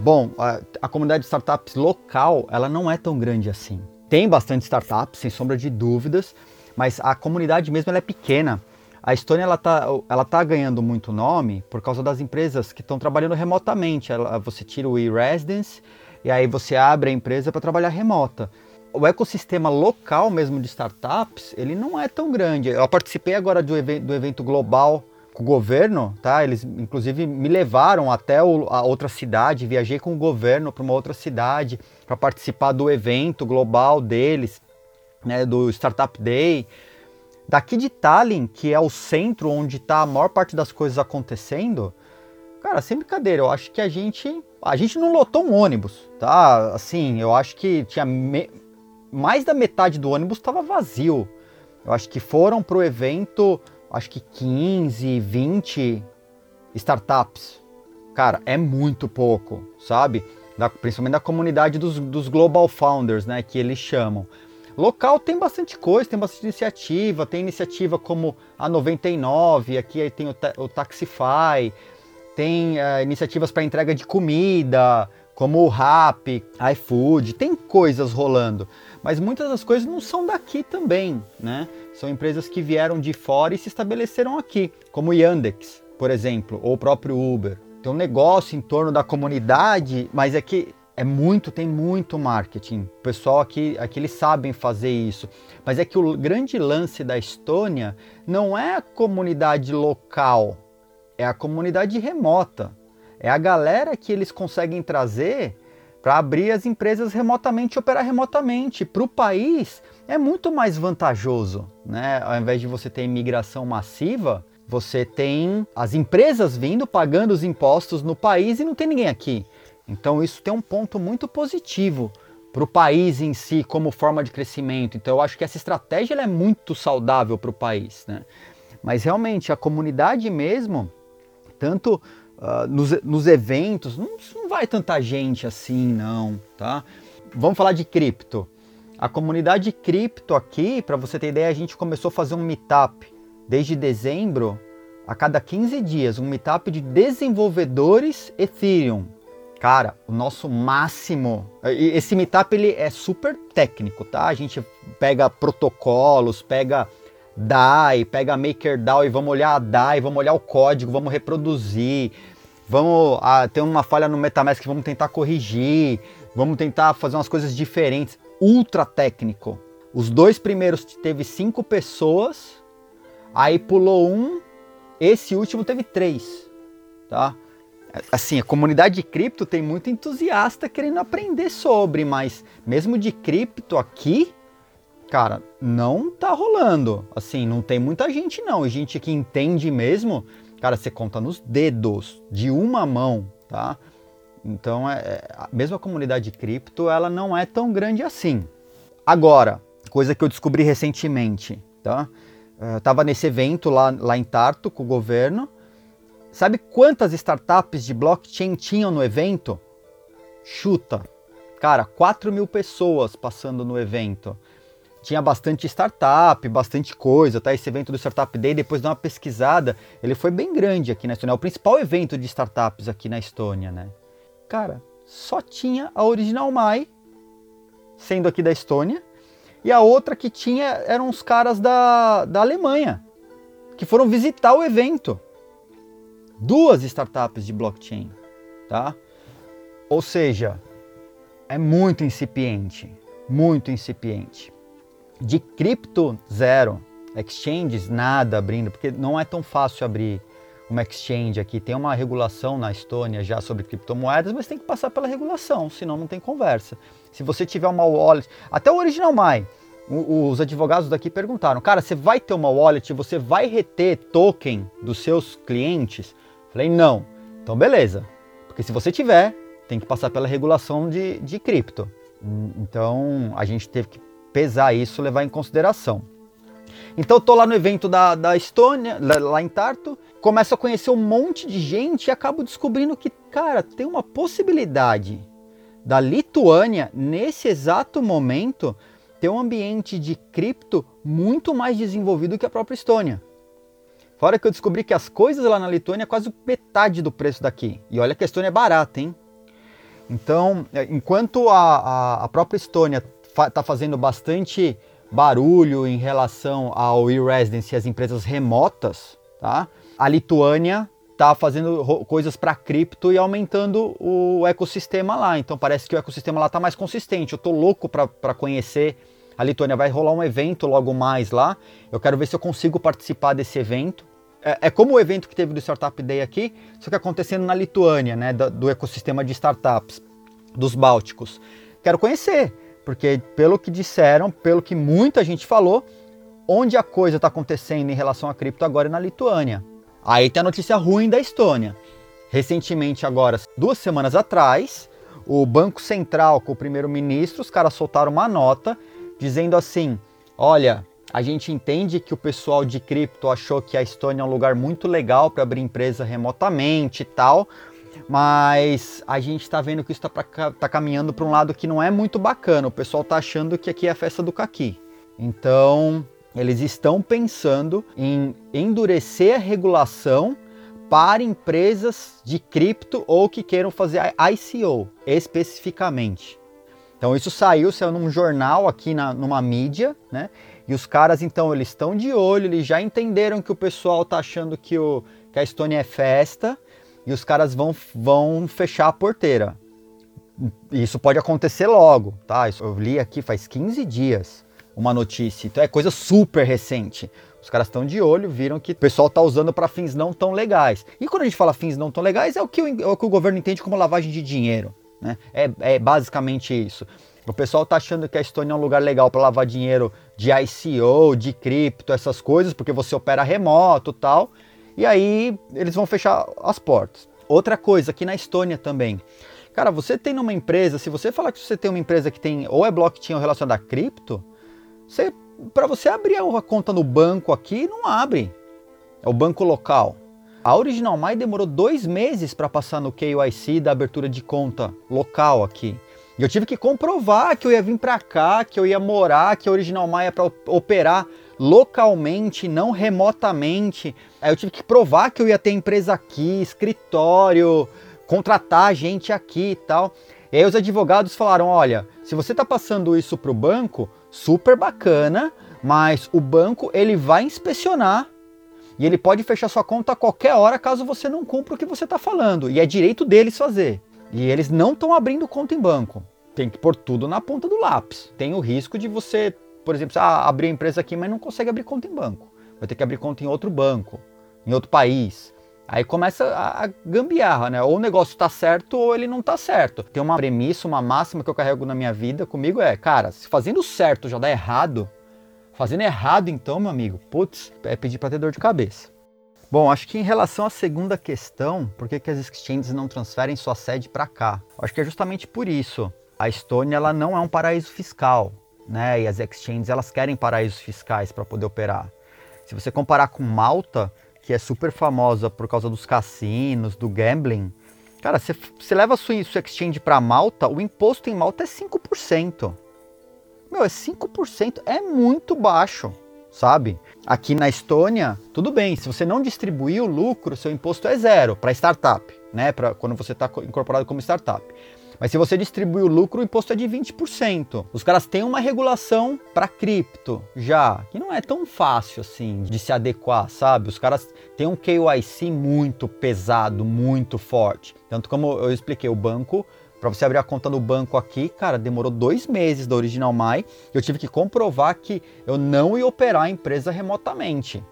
S5: Bom, a, a comunidade de startups local, ela não é tão grande assim. Tem bastante startups, sem sombra de dúvidas, mas a comunidade mesmo é pequena. A Estônia ela tá, ela tá ganhando muito nome por causa das empresas que estão trabalhando remotamente. Ela, você tira o e-residence e aí você abre a empresa para trabalhar remota o ecossistema local mesmo de startups, ele não é tão grande. Eu participei agora do, do evento global com o governo, tá? Eles inclusive me levaram até o, a outra cidade, viajei com o governo para uma outra cidade para participar do evento global deles, né, do Startup Day. Daqui de Tallinn, que é o centro onde está a maior parte das coisas acontecendo, cara, sem brincadeira, eu acho que a gente a gente não lotou um ônibus, tá? Assim, eu acho que tinha me mais da metade do ônibus estava vazio. Eu acho que foram para o evento, acho que 15, 20 startups. Cara, é muito pouco, sabe? Da, principalmente da comunidade dos, dos Global Founders, né? Que eles chamam. Local tem bastante coisa, tem bastante iniciativa, tem iniciativa como a 99, aqui tem o, o Taxify, tem uh, iniciativas para entrega de comida, como o Rap, iFood, tem coisas rolando mas muitas das coisas não são daqui também, né? São empresas que vieram de fora e se estabeleceram aqui, como Yandex, por exemplo, ou o próprio Uber. Tem um negócio em torno da comunidade, mas é que é muito, tem muito marketing. O pessoal aqui, aqui eles sabem fazer isso. Mas é que o grande lance da Estônia não é a comunidade local, é a comunidade remota. É a galera que eles conseguem trazer para abrir as empresas remotamente operar remotamente. Para o país é muito mais vantajoso, né? Ao invés de você ter imigração massiva, você tem as empresas vindo pagando os impostos no país e não tem ninguém aqui. Então isso tem um ponto muito positivo para o país em si como forma de crescimento. Então eu acho que essa estratégia é muito saudável para o país, né? Mas realmente a comunidade mesmo, tanto uh, nos, nos, eventos, não, não vai tanta gente assim, não, tá? Vamos falar de cripto. A comunidade cripto aqui, para você ter ideia, a gente começou a fazer um meetup desde dezembro, a cada 15 dias, um meetup de desenvolvedores Ethereum. Cara, o nosso máximo. Esse meetup ele é super técnico, tá? A gente pega protocolos, pega DAI, pega MakerDAO e vamos olhar a DAI, vamos olhar o código, vamos reproduzir, vamos ah, ter uma falha no MetaMask, vamos tentar corrigir, vamos tentar fazer umas coisas diferentes. Ultra técnico. Os dois primeiros teve cinco pessoas, aí pulou um, esse último teve três, tá? Assim, a comunidade de cripto tem muito entusiasta querendo aprender sobre, mas mesmo de cripto aqui, cara, não tá rolando. Assim, não tem muita gente não. E gente que entende mesmo, cara, você conta nos dedos de uma mão, tá? Então, é, é, a comunidade cripto, ela não é tão grande assim. Agora, coisa que eu descobri recentemente, tá? Eu tava nesse evento lá, lá em Tarto com o governo. Sabe quantas startups de blockchain tinham no evento? Chuta. Cara, 4 mil pessoas passando no evento tinha bastante startup, bastante coisa, tá? Esse evento do Startup Day, depois de uma pesquisada, ele foi bem grande aqui na Estônia, é o principal evento de startups aqui na Estônia, né? Cara, só tinha a Original Mai, sendo aqui da Estônia, e a outra que tinha eram os caras da, da Alemanha, que foram visitar o evento. Duas startups de blockchain, tá? Ou seja, é muito incipiente, muito incipiente. De cripto, zero. Exchanges, nada abrindo, porque não é tão fácil abrir uma exchange aqui, tem uma regulação na Estônia já sobre criptomoedas, mas tem que passar pela regulação, senão não tem conversa. Se você tiver uma wallet, até o Original os advogados daqui perguntaram, cara, você vai ter uma wallet, você vai reter token dos seus clientes? Falei, não. Então beleza, porque se você tiver, tem que passar pela regulação de, de cripto. Então a gente teve que pesar isso, levar em consideração. Então eu tô lá no evento da, da Estônia, lá em Tartu, começo a conhecer um monte de gente e acabo descobrindo que, cara, tem uma possibilidade da Lituânia, nesse exato momento, ter um ambiente de cripto muito mais desenvolvido que a própria Estônia. Fora que eu descobri que as coisas lá na Lituânia é quase metade do preço daqui. E olha que a Estônia é barata, hein? Então, é, enquanto a, a, a própria Estônia está fa fazendo bastante barulho em relação ao e-residence e as empresas remotas, tá? A Lituânia está fazendo coisas para cripto e aumentando o ecossistema lá. Então parece que o ecossistema lá está mais consistente. Eu estou louco para conhecer a Lituânia. Vai rolar um evento logo mais lá. Eu quero ver se eu consigo participar desse evento. É, é como o evento que teve do Startup Day aqui, só que acontecendo na Lituânia, né, do, do ecossistema de startups dos Bálticos. Quero conhecer porque pelo que disseram, pelo que muita gente falou, onde a coisa está acontecendo em relação a cripto agora é na Lituânia. Aí tem a notícia ruim da Estônia. Recentemente, agora, duas semanas atrás, o Banco Central com o primeiro-ministro, os caras soltaram uma nota dizendo assim: olha, a gente entende que o pessoal de cripto achou que a Estônia é um lugar muito legal para abrir empresa remotamente e tal, mas a gente está vendo que isso está tá caminhando para um lado que não é muito bacana. O pessoal está achando que aqui é a festa do caqui. Então, eles estão pensando em endurecer a regulação para empresas de cripto ou que queiram fazer ICO especificamente. Então isso saiu, saiu num jornal aqui na, numa mídia, né? E os caras então eles estão de olho, eles já entenderam que o pessoal está achando que, o, que a Estônia é festa e os caras vão, vão fechar a porteira. Isso pode acontecer logo, tá? Eu li aqui faz 15 dias uma notícia, então é coisa super recente. Os caras estão de olho, viram que o pessoal está usando para fins não tão legais. E quando a gente fala fins não tão legais, é o que o, é o, que o governo entende como lavagem de dinheiro. Né? É, é basicamente isso. O pessoal está achando que a Estônia é um lugar legal para lavar dinheiro de ICO, de cripto, essas coisas, porque você opera remoto tal e aí eles vão fechar as portas. Outra coisa, aqui na Estônia também. Cara, você tem uma empresa, se você falar que você tem uma empresa que tem ou é blockchain ou relacionada a cripto, você, para você abrir a conta no banco aqui, não abre. É o banco local. A Original My demorou dois meses para passar no KYC da abertura de conta local aqui. E eu tive que comprovar que eu ia vir para cá, que eu ia morar, que a Original My é para operar localmente, não remotamente. Aí eu tive que provar que eu ia ter empresa aqui, escritório, contratar gente aqui e tal. E aí os advogados falaram: olha, se você está passando isso para o banco, super bacana, mas o banco ele vai inspecionar e ele pode fechar sua conta a qualquer hora caso você não cumpra o que você está falando. E é direito deles fazer. E eles não estão abrindo conta em banco. Tem que pôr tudo na ponta do lápis. Tem o risco de você por exemplo, ah, abrir a empresa aqui, mas não consegue abrir conta em banco. Vai ter que abrir conta em outro banco, em outro país. Aí começa a gambiarra, né? Ou o negócio está certo ou ele não está certo. Tem uma premissa, uma máxima que eu carrego na minha vida comigo é, cara, se fazendo certo já dá errado, fazendo errado então, meu amigo, putz, é pedir para ter dor de cabeça. Bom, acho que em relação à segunda questão, por que, que as exchanges não transferem sua sede para cá? Acho que é justamente por isso. A Estônia ela não é um paraíso fiscal né? E as exchanges elas querem paraísos fiscais para poder operar. Se você comparar com Malta, que é super famosa por causa dos cassinos, do gambling, cara, você, você leva sua, sua exchange para Malta, o imposto em Malta é 5%. Meu, é 5%, é muito baixo, sabe? Aqui na Estônia, tudo bem, se você não distribuir o lucro, seu imposto é zero para startup, né? Para quando você está incorporado como startup. Mas se você distribui o lucro, o imposto é de 20%. Os caras têm uma regulação para cripto já, que não é tão fácil assim de se adequar, sabe? Os caras têm um KYC muito pesado, muito forte. Tanto como eu expliquei, o banco para você abrir a conta no banco aqui, cara, demorou dois meses da Original My. Eu tive que comprovar que eu não ia operar a empresa remotamente.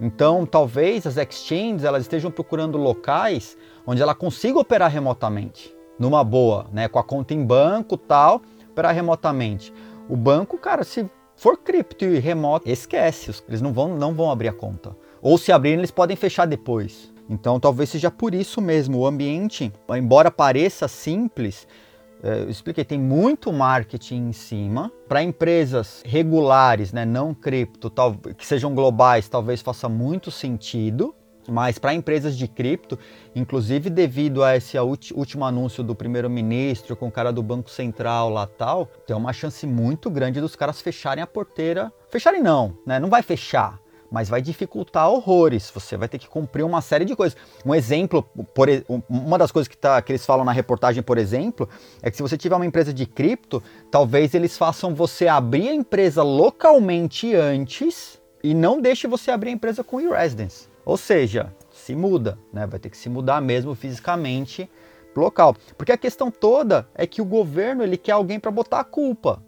S5: Então, talvez as exchanges elas estejam procurando locais onde ela consiga operar remotamente, numa boa, né, com a conta em banco, tal, operar remotamente. O banco, cara, se for cripto e remoto, esquece, eles não vão não vão abrir a conta. Ou se abrirem, eles podem fechar depois. Então, talvez seja por isso mesmo o ambiente, embora pareça simples, é, eu expliquei, tem muito marketing em cima. Para empresas regulares, né, não cripto, tal, que sejam globais, talvez faça muito sentido. Mas para empresas de cripto, inclusive devido a esse último anúncio do primeiro-ministro com o cara do Banco Central lá tal, tem uma chance muito grande dos caras fecharem a porteira. Fecharem não, né? Não vai fechar, mas vai dificultar horrores. Você vai ter que cumprir uma série de coisas. Um exemplo, por, uma das coisas que, tá, que eles falam na reportagem, por exemplo, é que se você tiver uma empresa de cripto, talvez eles façam você abrir a empresa localmente antes e não deixe você abrir a empresa com e-residence. Ou seja, se muda, né? Vai ter que se mudar mesmo fisicamente local. Porque a questão toda é que o governo ele quer alguém para botar a culpa,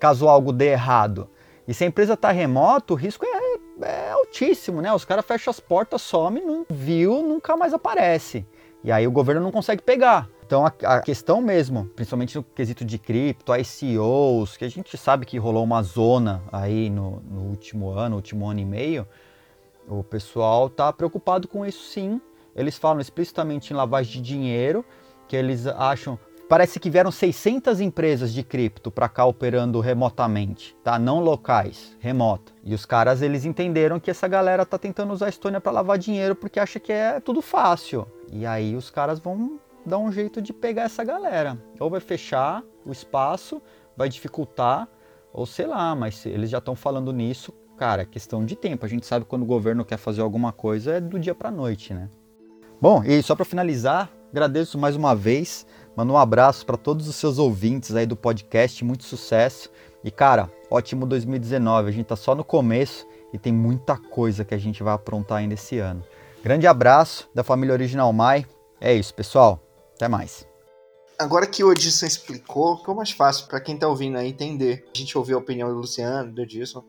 S5: caso algo dê errado. E se a empresa está remoto, o risco é, é, altíssimo, né? Os caras fecham as portas, some, não viu, nunca mais aparece. E aí o governo não consegue pegar. Então a, a, questão mesmo, principalmente no quesito de cripto, ICOs, que a gente sabe que rolou uma zona aí no, no último ano, último ano e meio, o pessoal está preocupado com isso sim. Eles falam explicitamente em lavagem de dinheiro, que eles acham Parece que vieram 600 empresas de cripto para cá operando remotamente, tá? Não locais, remoto. E os caras eles entenderam que essa galera tá tentando usar a Estônia para lavar dinheiro porque acha que é tudo fácil. E aí os caras vão dar um jeito de pegar essa galera. Ou vai fechar o espaço, vai dificultar, ou sei lá, mas eles já estão falando nisso, cara, é questão de tempo. A gente sabe quando o governo quer fazer alguma coisa é do dia para noite, né? Bom, e só para finalizar, agradeço mais uma vez Manda um abraço para todos os seus ouvintes aí do podcast, muito sucesso. E cara, ótimo 2019, a gente tá só no começo e tem muita coisa que a gente vai aprontar ainda esse ano. Grande abraço da família Original Mai. É isso, pessoal. Até mais.
S3: Agora que o Edson explicou, ficou mais fácil para quem tá ouvindo aí entender. A gente ouviu a opinião do Luciano, do Edson,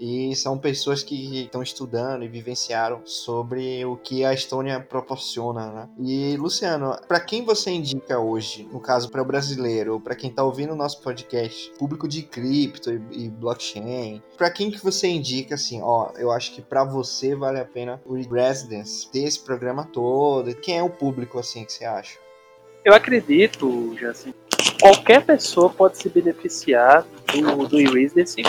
S3: e são pessoas que estão estudando e vivenciaram sobre o que a Estônia proporciona, né? E Luciano, para quem você indica hoje, no caso para o brasileiro, para quem tá ouvindo o nosso podcast, público de cripto e, e blockchain, para quem que você indica assim, ó, eu acho que para você vale a pena o Residence ter esse programa todo. Quem é o público assim que você acha?
S4: Eu acredito, já assim, qualquer pessoa pode se beneficiar do, do e-residence,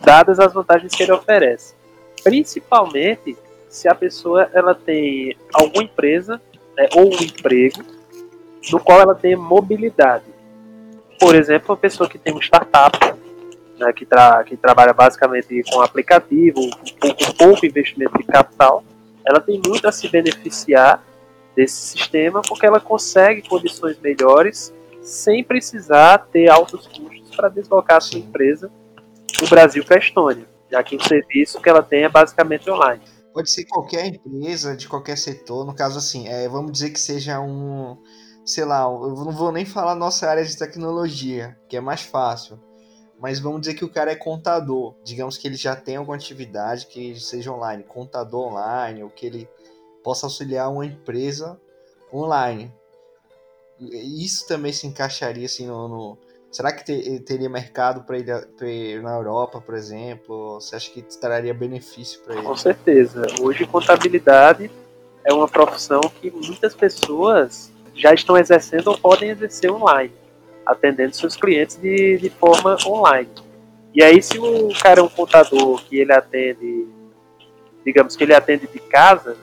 S4: dadas as vantagens que ele oferece. Principalmente se a pessoa ela tem alguma empresa né, ou um emprego no qual ela tem mobilidade. Por exemplo, uma pessoa que tem uma startup, né, que, tra que trabalha basicamente com aplicativo, com, com pouco investimento de capital, ela tem muito a se beneficiar desse sistema, porque ela consegue condições melhores sem precisar ter altos custos para deslocar a sua empresa do Brasil para a Estônia, já que o serviço que ela tem é basicamente online.
S3: Pode ser qualquer empresa, de qualquer setor, no caso assim, é, vamos dizer que seja um, sei lá, eu não vou nem falar nossa área de tecnologia, que é mais fácil, mas vamos dizer que o cara é contador, digamos que ele já tem alguma atividade que seja online, contador online, ou que ele possa auxiliar uma empresa online. Isso também se encaixaria assim no. no... será que ter, teria mercado para ele, na Europa, por exemplo? Você acha que traria benefício para ele?
S4: Com certeza. Hoje contabilidade é uma profissão que muitas pessoas já estão exercendo ou podem exercer online, atendendo seus clientes de, de forma online. E aí, se o cara é um contador que ele atende, digamos que ele atende de casa,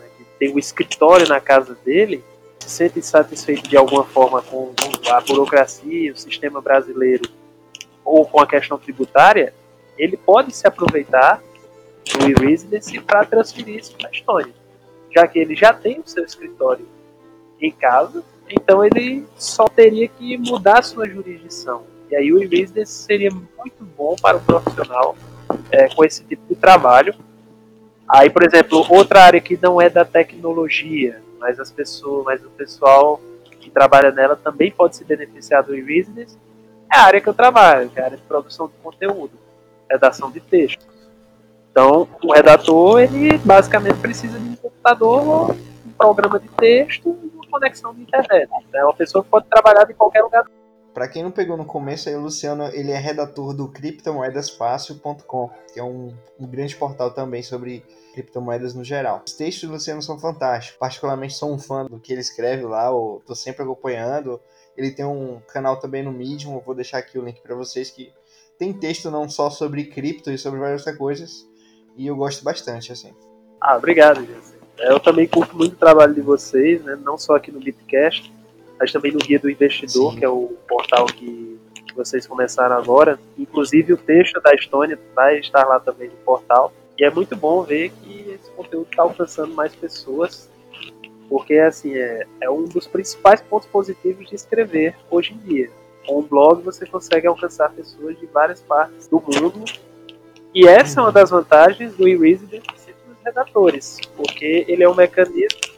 S4: tem um escritório na casa dele, se sente satisfeito de alguma forma com a burocracia, o sistema brasileiro ou com a questão tributária, ele pode se aproveitar do e-residence para transferir isso para a Estônia, já que ele já tem o seu escritório em casa, então ele só teria que mudar sua jurisdição. E aí o e-residence seria muito bom para o profissional é, com esse tipo de trabalho, Aí, por exemplo, outra área que não é da tecnologia, mas as pessoas, mas o pessoal que trabalha nela também pode se beneficiar do e-business, é a área que eu trabalho, que é a área de produção de conteúdo, redação de texto. Então, o redator, ele basicamente precisa de um computador, um programa de texto e uma conexão de internet. É uma pessoa que pode trabalhar de qualquer lugar.
S3: Para quem não pegou no começo, aí o Luciano ele é redator do criptomoedasfácil.com, que é um, um, grande portal também sobre criptomoedas no geral. Os textos do Luciano são fantásticos, particularmente sou um fã do que ele escreve lá, eu tô sempre acompanhando. Ele tem um canal também no Medium, eu vou deixar aqui o link para vocês que tem texto não só sobre cripto e sobre várias outras coisas, e eu gosto bastante, assim.
S4: Ah, obrigado, Jesse. Eu também curto muito o trabalho de vocês, né? não só aqui no Bitcast, mas também no Guia do Investidor, Sim. que é o portal que vocês começaram agora. Inclusive o texto da Estônia vai estar lá também no portal. E é muito bom ver que esse conteúdo está alcançando mais pessoas, porque assim é, é um dos principais pontos positivos de escrever hoje em dia. Com um blog você consegue alcançar pessoas de várias partes do mundo e essa é uma das vantagens do e-resident dos redatores, porque ele é um mecanismo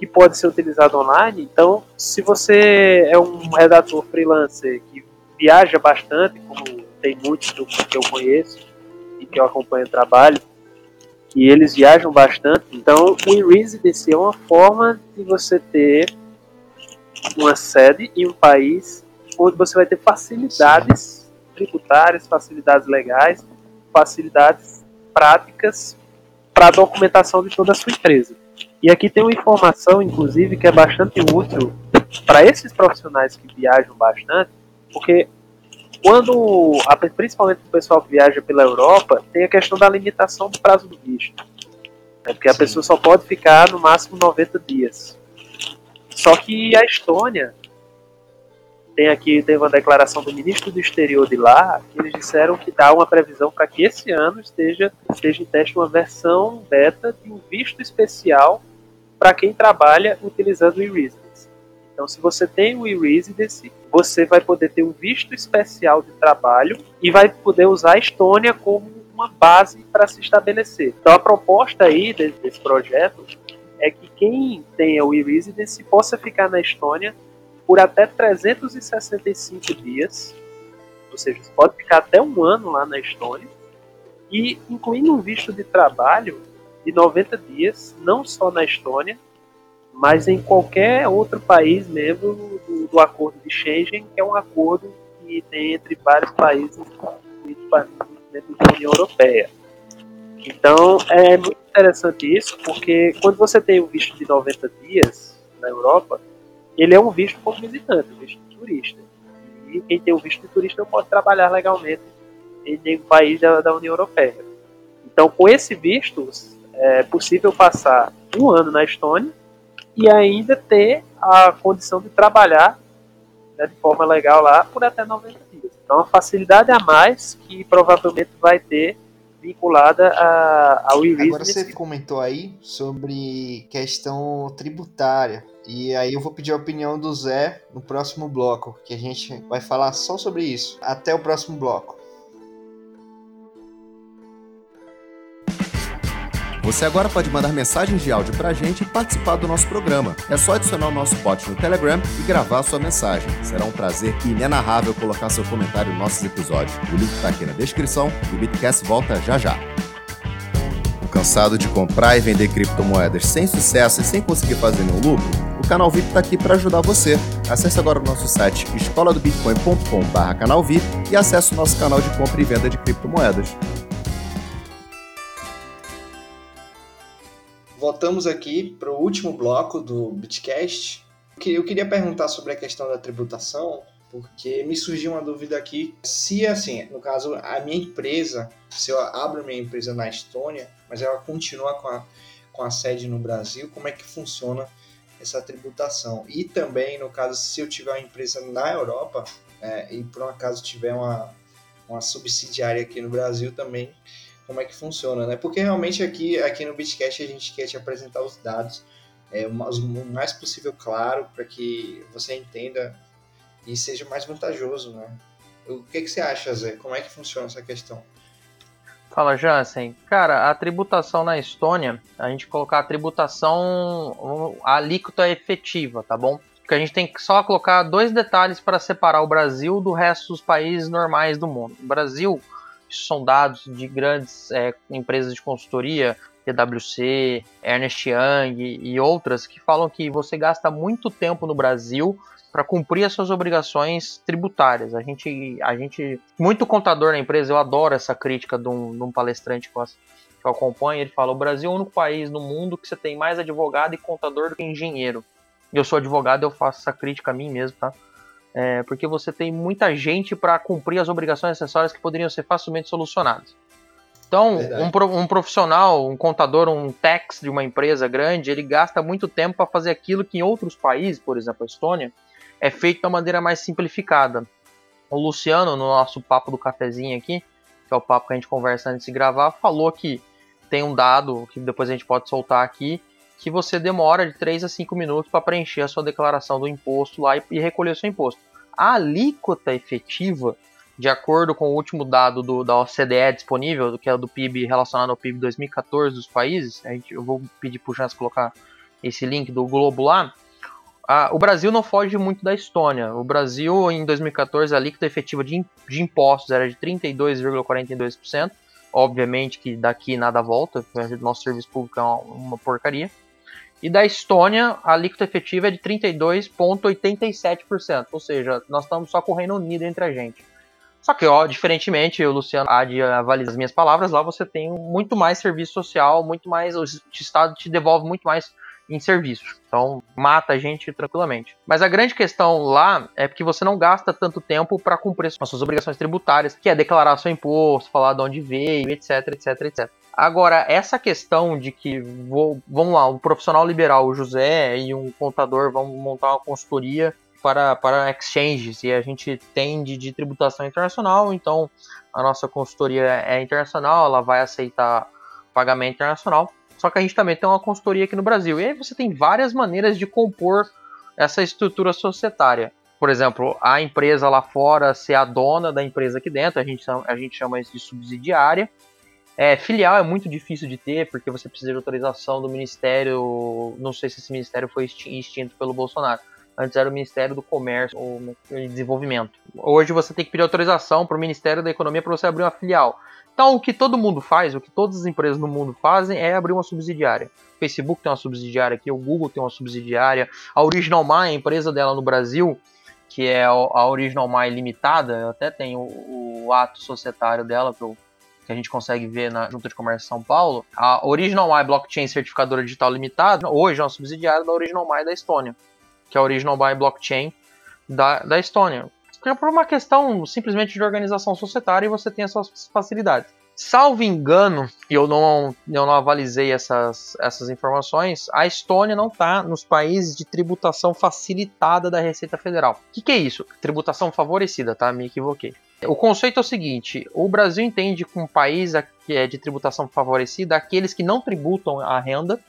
S4: que pode ser utilizado online. Então, se você é um redator freelancer que viaja bastante, como tem muitos que eu conheço e que eu acompanho o trabalho, e eles viajam bastante, então o e-residency é uma forma de você ter uma sede em um país onde você vai ter facilidades tributárias, facilidades legais, facilidades práticas para a documentação de toda a sua empresa. E aqui tem uma informação, inclusive, que é bastante útil para esses profissionais que viajam bastante, porque quando, principalmente o pessoal que viaja pela Europa, tem a questão da limitação do prazo do visto. Né, porque a Sim. pessoa só pode ficar no máximo 90 dias. Só que a Estônia tem aqui teve uma declaração do ministro do exterior de lá, que eles disseram que dá uma previsão para que esse ano esteja, esteja em teste uma versão beta de um visto especial para quem trabalha utilizando o e-residence. Então, se você tem o e-residence, você vai poder ter um visto especial de trabalho e vai poder usar a Estônia como uma base para se estabelecer. Então, a proposta aí desse projeto é que quem tenha o e-residence possa ficar na Estônia por até 365 dias, ou seja, você pode ficar até um ano lá na Estônia, e incluindo um visto de trabalho de 90 dias, não só na Estônia, mas em qualquer outro país membro do, do acordo de Schengen, que é um acordo que tem entre vários países dentro da União Europeia. Então é muito interessante isso, porque quando você tem o visto de 90 dias na Europa, ele é um visto como visitante, um visto de turista. E quem tem o visto de turista não pode trabalhar legalmente em nenhum país da, da União Europeia. Então, com esse visto, é possível passar um ano na Estônia e ainda ter a condição de trabalhar né, de forma legal lá por até 90 dias. Então, uma facilidade a mais que provavelmente vai ter vinculada a, ao
S3: Agora você comentou aí sobre questão tributária. E aí eu vou pedir a opinião do Zé no próximo bloco, que a gente vai falar só sobre isso. Até o próximo bloco.
S1: Você agora pode mandar mensagens de áudio pra gente e participar do nosso programa. É só adicionar o nosso bot no Telegram e gravar sua mensagem. Será um prazer inenarrável colocar seu comentário nos nossos episódios. O link tá aqui na descrição e o Bitcast volta já já. Cansado de comprar e vender criptomoedas sem sucesso e sem conseguir fazer nenhum lucro? Canal VIP está aqui para ajudar você. Acesse agora o nosso site escoladobitcoin.com.br e acesse o nosso canal de compra e venda de criptomoedas.
S3: Voltamos aqui para o último bloco do Bitcast. Eu queria perguntar sobre a questão da tributação, porque me surgiu uma dúvida aqui. Se, assim, no caso, a minha empresa, se eu abro minha empresa na Estônia, mas ela continua com a, com a sede no Brasil, como é que funciona essa tributação? E também, no caso, se eu tiver uma empresa na Europa é, e por um acaso tiver uma, uma subsidiária aqui no Brasil também, como é que funciona, né? Porque realmente aqui, aqui no Bitcast a gente quer te apresentar os dados é, o mais possível claro para que você entenda e seja mais vantajoso, né? O que, que você acha, Zé? Como é que funciona essa questão?
S2: Fala, Jansen. Cara, a tributação na Estônia, a gente colocar a tributação, a alíquota efetiva, tá bom? Porque a gente tem que só colocar dois detalhes para separar o Brasil do resto dos países normais do mundo. O Brasil Isso são dados de grandes é, empresas de consultoria, PwC, Ernest Young e outras, que falam que você gasta muito tempo no Brasil para cumprir as suas obrigações tributárias. A gente, a gente, muito contador na empresa, eu adoro essa crítica de um, de um palestrante que eu, que eu acompanho. Ele fala: o Brasil é o único país no mundo que você tem mais advogado e contador do que engenheiro. Eu sou advogado, eu faço essa crítica a mim mesmo, tá? É, porque você tem muita gente para cumprir as obrigações acessórias que poderiam ser facilmente solucionadas. Então, um, um, profissional, um contador, um tax de uma empresa grande, ele gasta muito tempo para fazer aquilo que em outros países, por exemplo, a Estônia, é feito da maneira mais simplificada. O Luciano, no nosso papo do cafezinho aqui, que é o papo que a gente conversa antes de gravar, falou que tem um dado que depois a gente pode soltar aqui, que você demora de 3 a 5 minutos para preencher a sua declaração do imposto lá e, e recolher o seu imposto. A alíquota efetiva, de acordo com o último dado do, da OCDE disponível, que é do PIB relacionado ao PIB 2014 dos países, a gente, eu vou pedir para o Jans colocar esse link do Globo lá, o Brasil não foge muito da Estônia. O Brasil, em 2014, a alíquota efetiva de, de impostos era de 32,42%. Obviamente que daqui nada volta, nosso serviço público é uma, uma porcaria. E da Estônia, a alíquota efetiva é de 32,87%. Ou seja, nós estamos só com o Reino Unido entre a gente. Só que, ó, diferentemente, o Luciano há de avaliar as minhas palavras, lá você tem muito mais serviço social, muito mais. O Estado te devolve muito mais em serviço. Então, mata a gente tranquilamente. Mas a grande questão lá é que você não gasta tanto tempo para cumprir as suas obrigações tributárias, que é declarar seu imposto, falar de onde veio, etc, etc, etc. Agora, essa questão de que, vou, vamos lá, um profissional liberal, o José, e um contador vão montar uma consultoria para, para exchanges, e a gente tem de, de tributação internacional, então a nossa consultoria é internacional, ela vai aceitar pagamento internacional. Só que a gente também tem uma consultoria aqui no Brasil. E aí você tem várias maneiras de compor essa estrutura societária. Por exemplo, a empresa lá fora ser a dona da empresa aqui dentro, a gente, a gente chama isso de subsidiária. É, filial é muito difícil de ter, porque você precisa de autorização do Ministério. Não sei se esse ministério foi extinto pelo Bolsonaro. Antes era o Ministério do Comércio ou Desenvolvimento. Hoje você tem que pedir autorização para o Ministério da Economia para você abrir uma filial. Então, o que todo mundo faz, o que todas as empresas no mundo fazem é abrir uma subsidiária. O Facebook tem uma subsidiária aqui, o Google tem uma subsidiária, a Original My, a empresa dela no Brasil, que é a Original My Limitada, até tem o, o ato societário dela, que, eu, que, a gente consegue ver na Junta de Comércio de São Paulo. A Original My Blockchain Certificadora Digital Limitada, hoje é uma subsidiária da Original My da Estônia, que é a Original My Blockchain da, da Estônia é por uma questão simplesmente de organização societária e você tem as suas facilidades. Salvo engano, e eu não, eu não avalizei essas, essas informações, a Estônia não está nos países de tributação facilitada da Receita Federal. O que, que é isso? Tributação favorecida, tá? Me equivoquei. O conceito é o seguinte: o Brasil entende um país que é de tributação favorecida aqueles que não tributam a renda,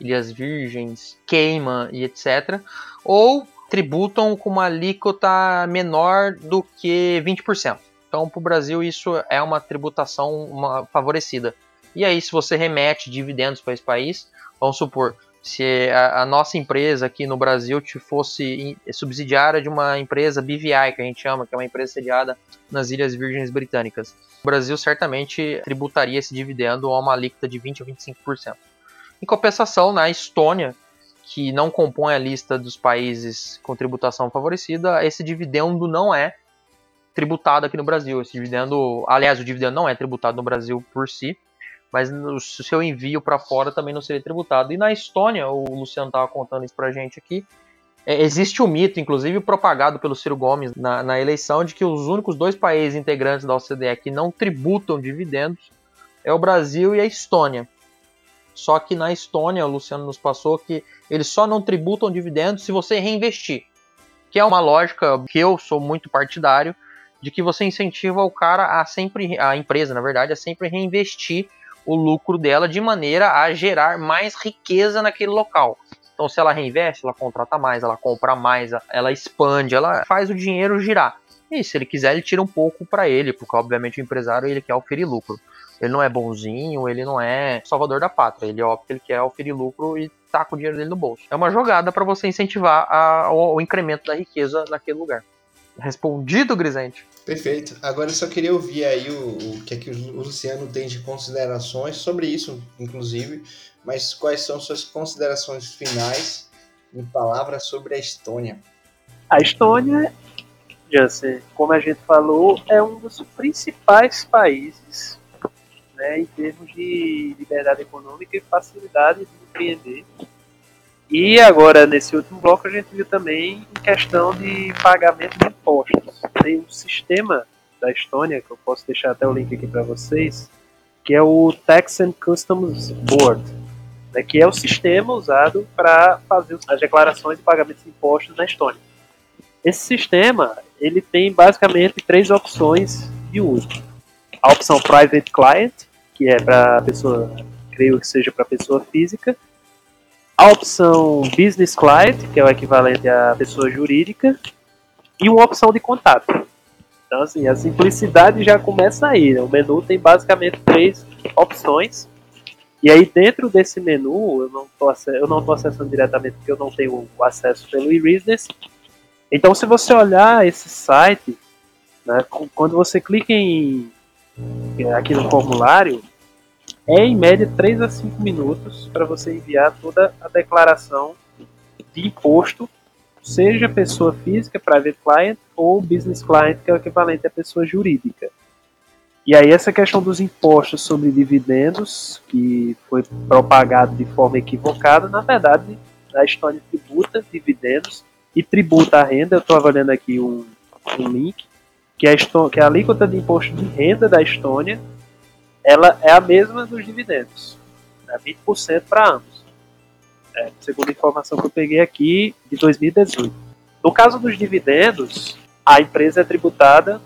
S2: Ilhas Virgens, Cayman e etc., ou tributam com uma alíquota menor do que 20%. Então, para o Brasil, isso é uma tributação uma, favorecida. E aí, se você remete dividendos para esse país, vamos supor, se a, a, nossa empresa aqui no Brasil fosse subsidiária de uma empresa BVI, que a gente chama, que é uma empresa sediada nas Ilhas Virgens Britânicas, o Brasil certamente tributaria esse dividendo a uma alíquota de 20 a 25%. Em compensação, na Estônia, que não compõe a lista dos países com tributação favorecida, esse dividendo não é tributado aqui no Brasil. Esse dividendo, aliás, o dividendo não é tributado no Brasil por si, mas o seu envio para fora também não seria tributado. E na Estônia, o Luciano estava contando isso para a gente aqui, é, existe o um mito, inclusive propagado pelo Ciro Gomes na, na, eleição, de que os únicos dois países integrantes da OCDE que não tributam dividendos é o Brasil e a Estônia. Só que na Estônia, o Luciano nos passou que eles só não tributam dividendos se você reinvestir. Que é uma lógica que eu sou muito partidário, de que você incentiva o cara a sempre, a empresa, na verdade, a sempre reinvestir o lucro dela de maneira a gerar mais riqueza naquele local. Então, se ela reinveste, ela contrata mais, ela compra mais, ela expande, ela faz o dinheiro girar. E se ele quiser, ele tira um pouco para ele, porque obviamente o empresário ele quer oferir lucro. Ele não é bonzinho, ele não é salvador da pátria. Ele é óbvio que ele quer oferir lucro e tá com o dinheiro dele no bolso. É uma jogada para você incentivar a, o, o, incremento da riqueza naquele lugar. Respondido, Grisente?
S3: Perfeito. Agora eu só queria ouvir aí o, o que é que o Luciano tem de considerações sobre isso, inclusive, mas quais são suas considerações finais em palavras sobre a Estônia?
S4: A Estônia, Jansen, como a gente falou, é um dos principais países né, em termos de liberdade econômica e facilidade de empreender. E agora, nesse último bloco, a gente viu também em questão de pagamento de impostos. Tem um sistema da Estônia, que eu posso deixar até o link aqui para vocês, que é o Tax and Customs Board, né, que é o sistema usado para fazer as declarações de pagamento de impostos na Estônia. Esse sistema ele tem basicamente três opções de uso. A opção Private Client, que é para pessoa, creio que seja para pessoa física. A opção Business Client, que é o equivalente à pessoa jurídica. E uma opção de contato. Então, assim, a simplicidade já começa aí. Né? O menu tem basicamente três opções. E aí, dentro desse menu, eu não estou acessando diretamente porque eu não tenho acesso pelo e-business, então, se você olhar esse site, né, quando você clica em aqui no formulário, é em média 3 a 5 minutos para você enviar toda a declaração de imposto, seja pessoa física, private client, ou business client, que é o equivalente à pessoa jurídica. E aí essa questão dos impostos sobre dividendos, que foi propagado de forma equivocada, na verdade, a Estônia tributa dividendos e tributa a renda. Eu estou avaliando aqui um, um link, que a, que a alíquota de imposto de renda da Estônia ela é a mesma dos dividendos, é 20% para ambos. É, segundo a informação que eu peguei aqui, de 2018. No caso dos dividendos, a empresa é tributada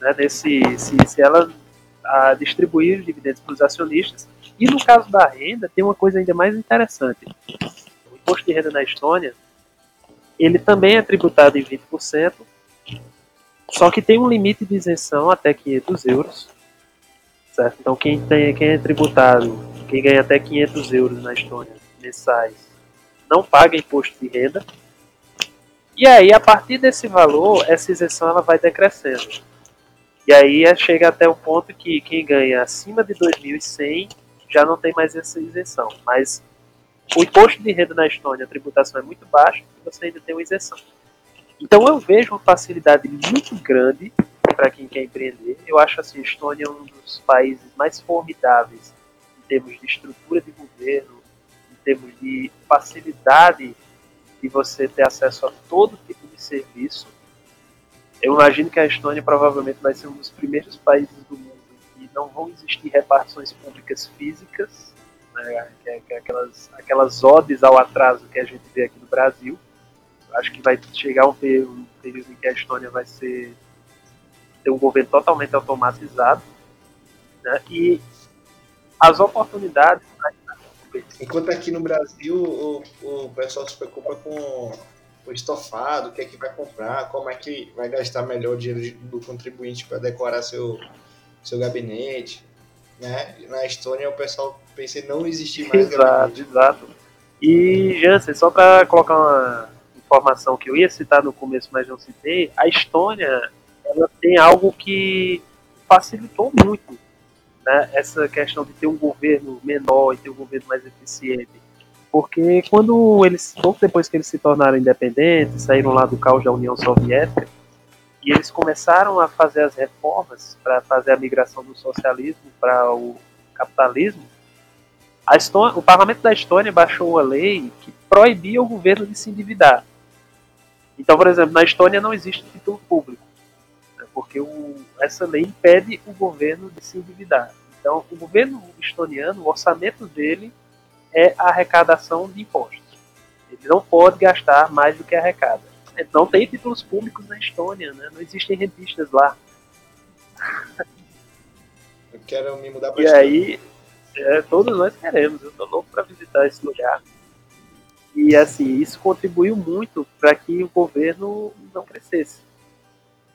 S4: né, nesse, se, se ela a distribuir os dividendos para os acionistas. E no caso da renda, tem uma coisa ainda mais interessante. O imposto de renda na Estônia ele também é tributado em 20%, só que tem um limite de isenção até 500 euros, certo? Então quem, tem, quem é tributado, quem ganha até 500 euros na Estônia mensais, não paga imposto de renda. E aí, a partir desse valor, essa isenção ela vai decrescendo. E aí é, chega até o ponto que quem ganha acima de 2.100 já não tem mais essa isenção. Mas o imposto de renda na Estônia, a tributação é muito baixa você ainda tem uma isenção. Então eu vejo uma facilidade muito grande para quem quer empreender. Eu acho assim, a Estônia é um dos países mais formidáveis em termos de estrutura de governo, em termos de facilidade de você ter acesso a todo tipo de serviço. Eu imagino que a Estônia provavelmente vai ser um dos primeiros países do mundo que não vão existir repartições públicas físicas né, que é, que é aquelas, aquelas odes ao atraso que a gente vê aqui no Brasil. Acho que vai chegar um período, um período em que a Estônia vai ser ter um governo totalmente automatizado né, e as oportunidades.
S3: Enquanto aqui no Brasil o, o pessoal se preocupa com o estofado, o que é que vai comprar, como é que vai gastar melhor o dinheiro do contribuinte para decorar seu, seu gabinete. Né? Na Estônia o pessoal pensei não existir mais.
S4: Exato, exato. E, Jansen, só para colocar uma informação que eu ia citar no começo, mas não citei, a Estônia ela tem algo que facilitou muito né, essa questão de ter um governo menor e ter um governo mais eficiente. Porque quando eles, pouco depois que eles se tornaram independentes, saíram lá do caos da União Soviética, e eles começaram a fazer as reformas para fazer a migração do socialismo para o capitalismo, Estônia, o parlamento da Estônia baixou uma lei que proibia o governo de se endividar. Então, por exemplo, na Estônia não existe título público, porque o, essa lei impede o governo de se endividar. Então, o governo estoniano, o orçamento dele é a arrecadação de impostos. Ele não pode gastar mais do que arrecada. Não tem títulos públicos na Estônia, né? não existem revistas lá.
S3: Eu quero me mudar para
S4: E aí, é, todos nós queremos. Eu tô louco para visitar esse lugar. E assim, isso contribuiu muito para que o governo não crescesse.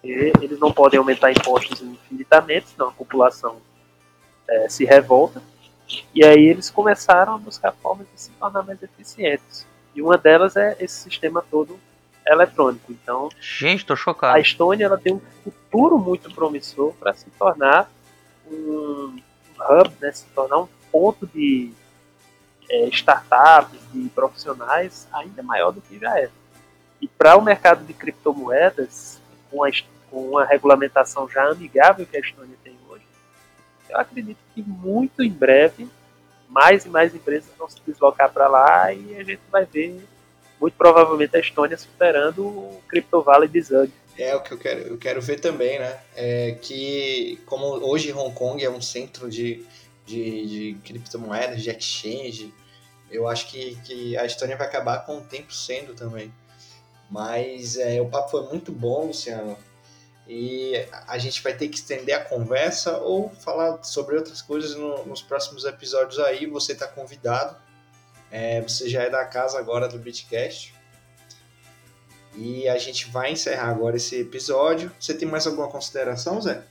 S4: Eles não podem aumentar impostos infinitamente, senão a população é, se revolta. E aí eles começaram a buscar formas de se tornar mais eficientes. E uma delas é esse sistema todo eletrônico. Então,
S2: Gente, tô
S4: a
S2: chocado.
S4: Estônia ela tem um futuro muito promissor para se tornar um hub, né, se tornar um ponto de é, startups, de profissionais ainda maior do que já é. E para o mercado de criptomoedas, com a, com uma regulamentação já amigável que a Estônia tem hoje, eu acredito que muito em breve mais e mais empresas vão se deslocar para lá e a gente vai ver muito provavelmente a Estônia superando o Crypto Valley de Zug.
S3: É o que eu quero, eu quero ver também, né? É que como hoje Hong Kong é um centro de, de, de criptomoedas, de exchange, eu acho que, que a Estônia vai acabar com o tempo sendo também. Mas é, o papo foi muito bom, Luciano. E a gente vai ter que estender a conversa ou falar sobre outras coisas no- nos próximos episódios aí. Você está convidado. É, você já é da casa agora do Bitcast. E a gente vai encerrar agora esse episódio. Você tem mais alguma consideração, Zé?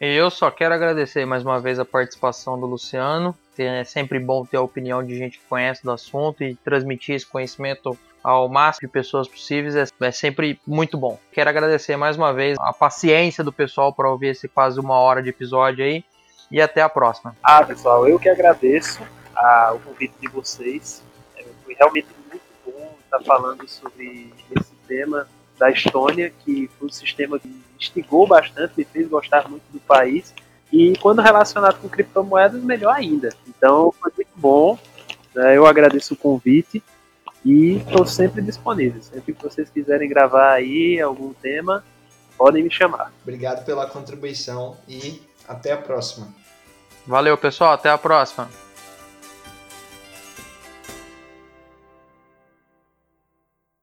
S2: Eu só quero agradecer mais uma vez a participação do Luciano. É sempre bom ter a opinião de gente que conhece do assunto e transmitir esse conhecimento ao máximo de pessoas possíveis é, é sempre muito bom. Quero agradecer mais uma vez a paciência do pessoal para ouvir esse quase uma hora de episódio aí e até a próxima.
S4: Ah, pessoal, eu que agradeço ah, o convite de vocês. É, foi realmente muito bom estar falando sobre esse tema da Estônia, que foi um sistema que instigou bastante, me fez gostar muito do país. E quando relacionado com criptomoedas, melhor ainda. Então, foi muito bom. né, Eu agradeço o convite e estou sempre disponível. Sempre que vocês quiserem gravar aí algum tema, podem me chamar.
S3: Obrigado pela contribuição e até a próxima.
S2: Valeu, pessoal, até a próxima.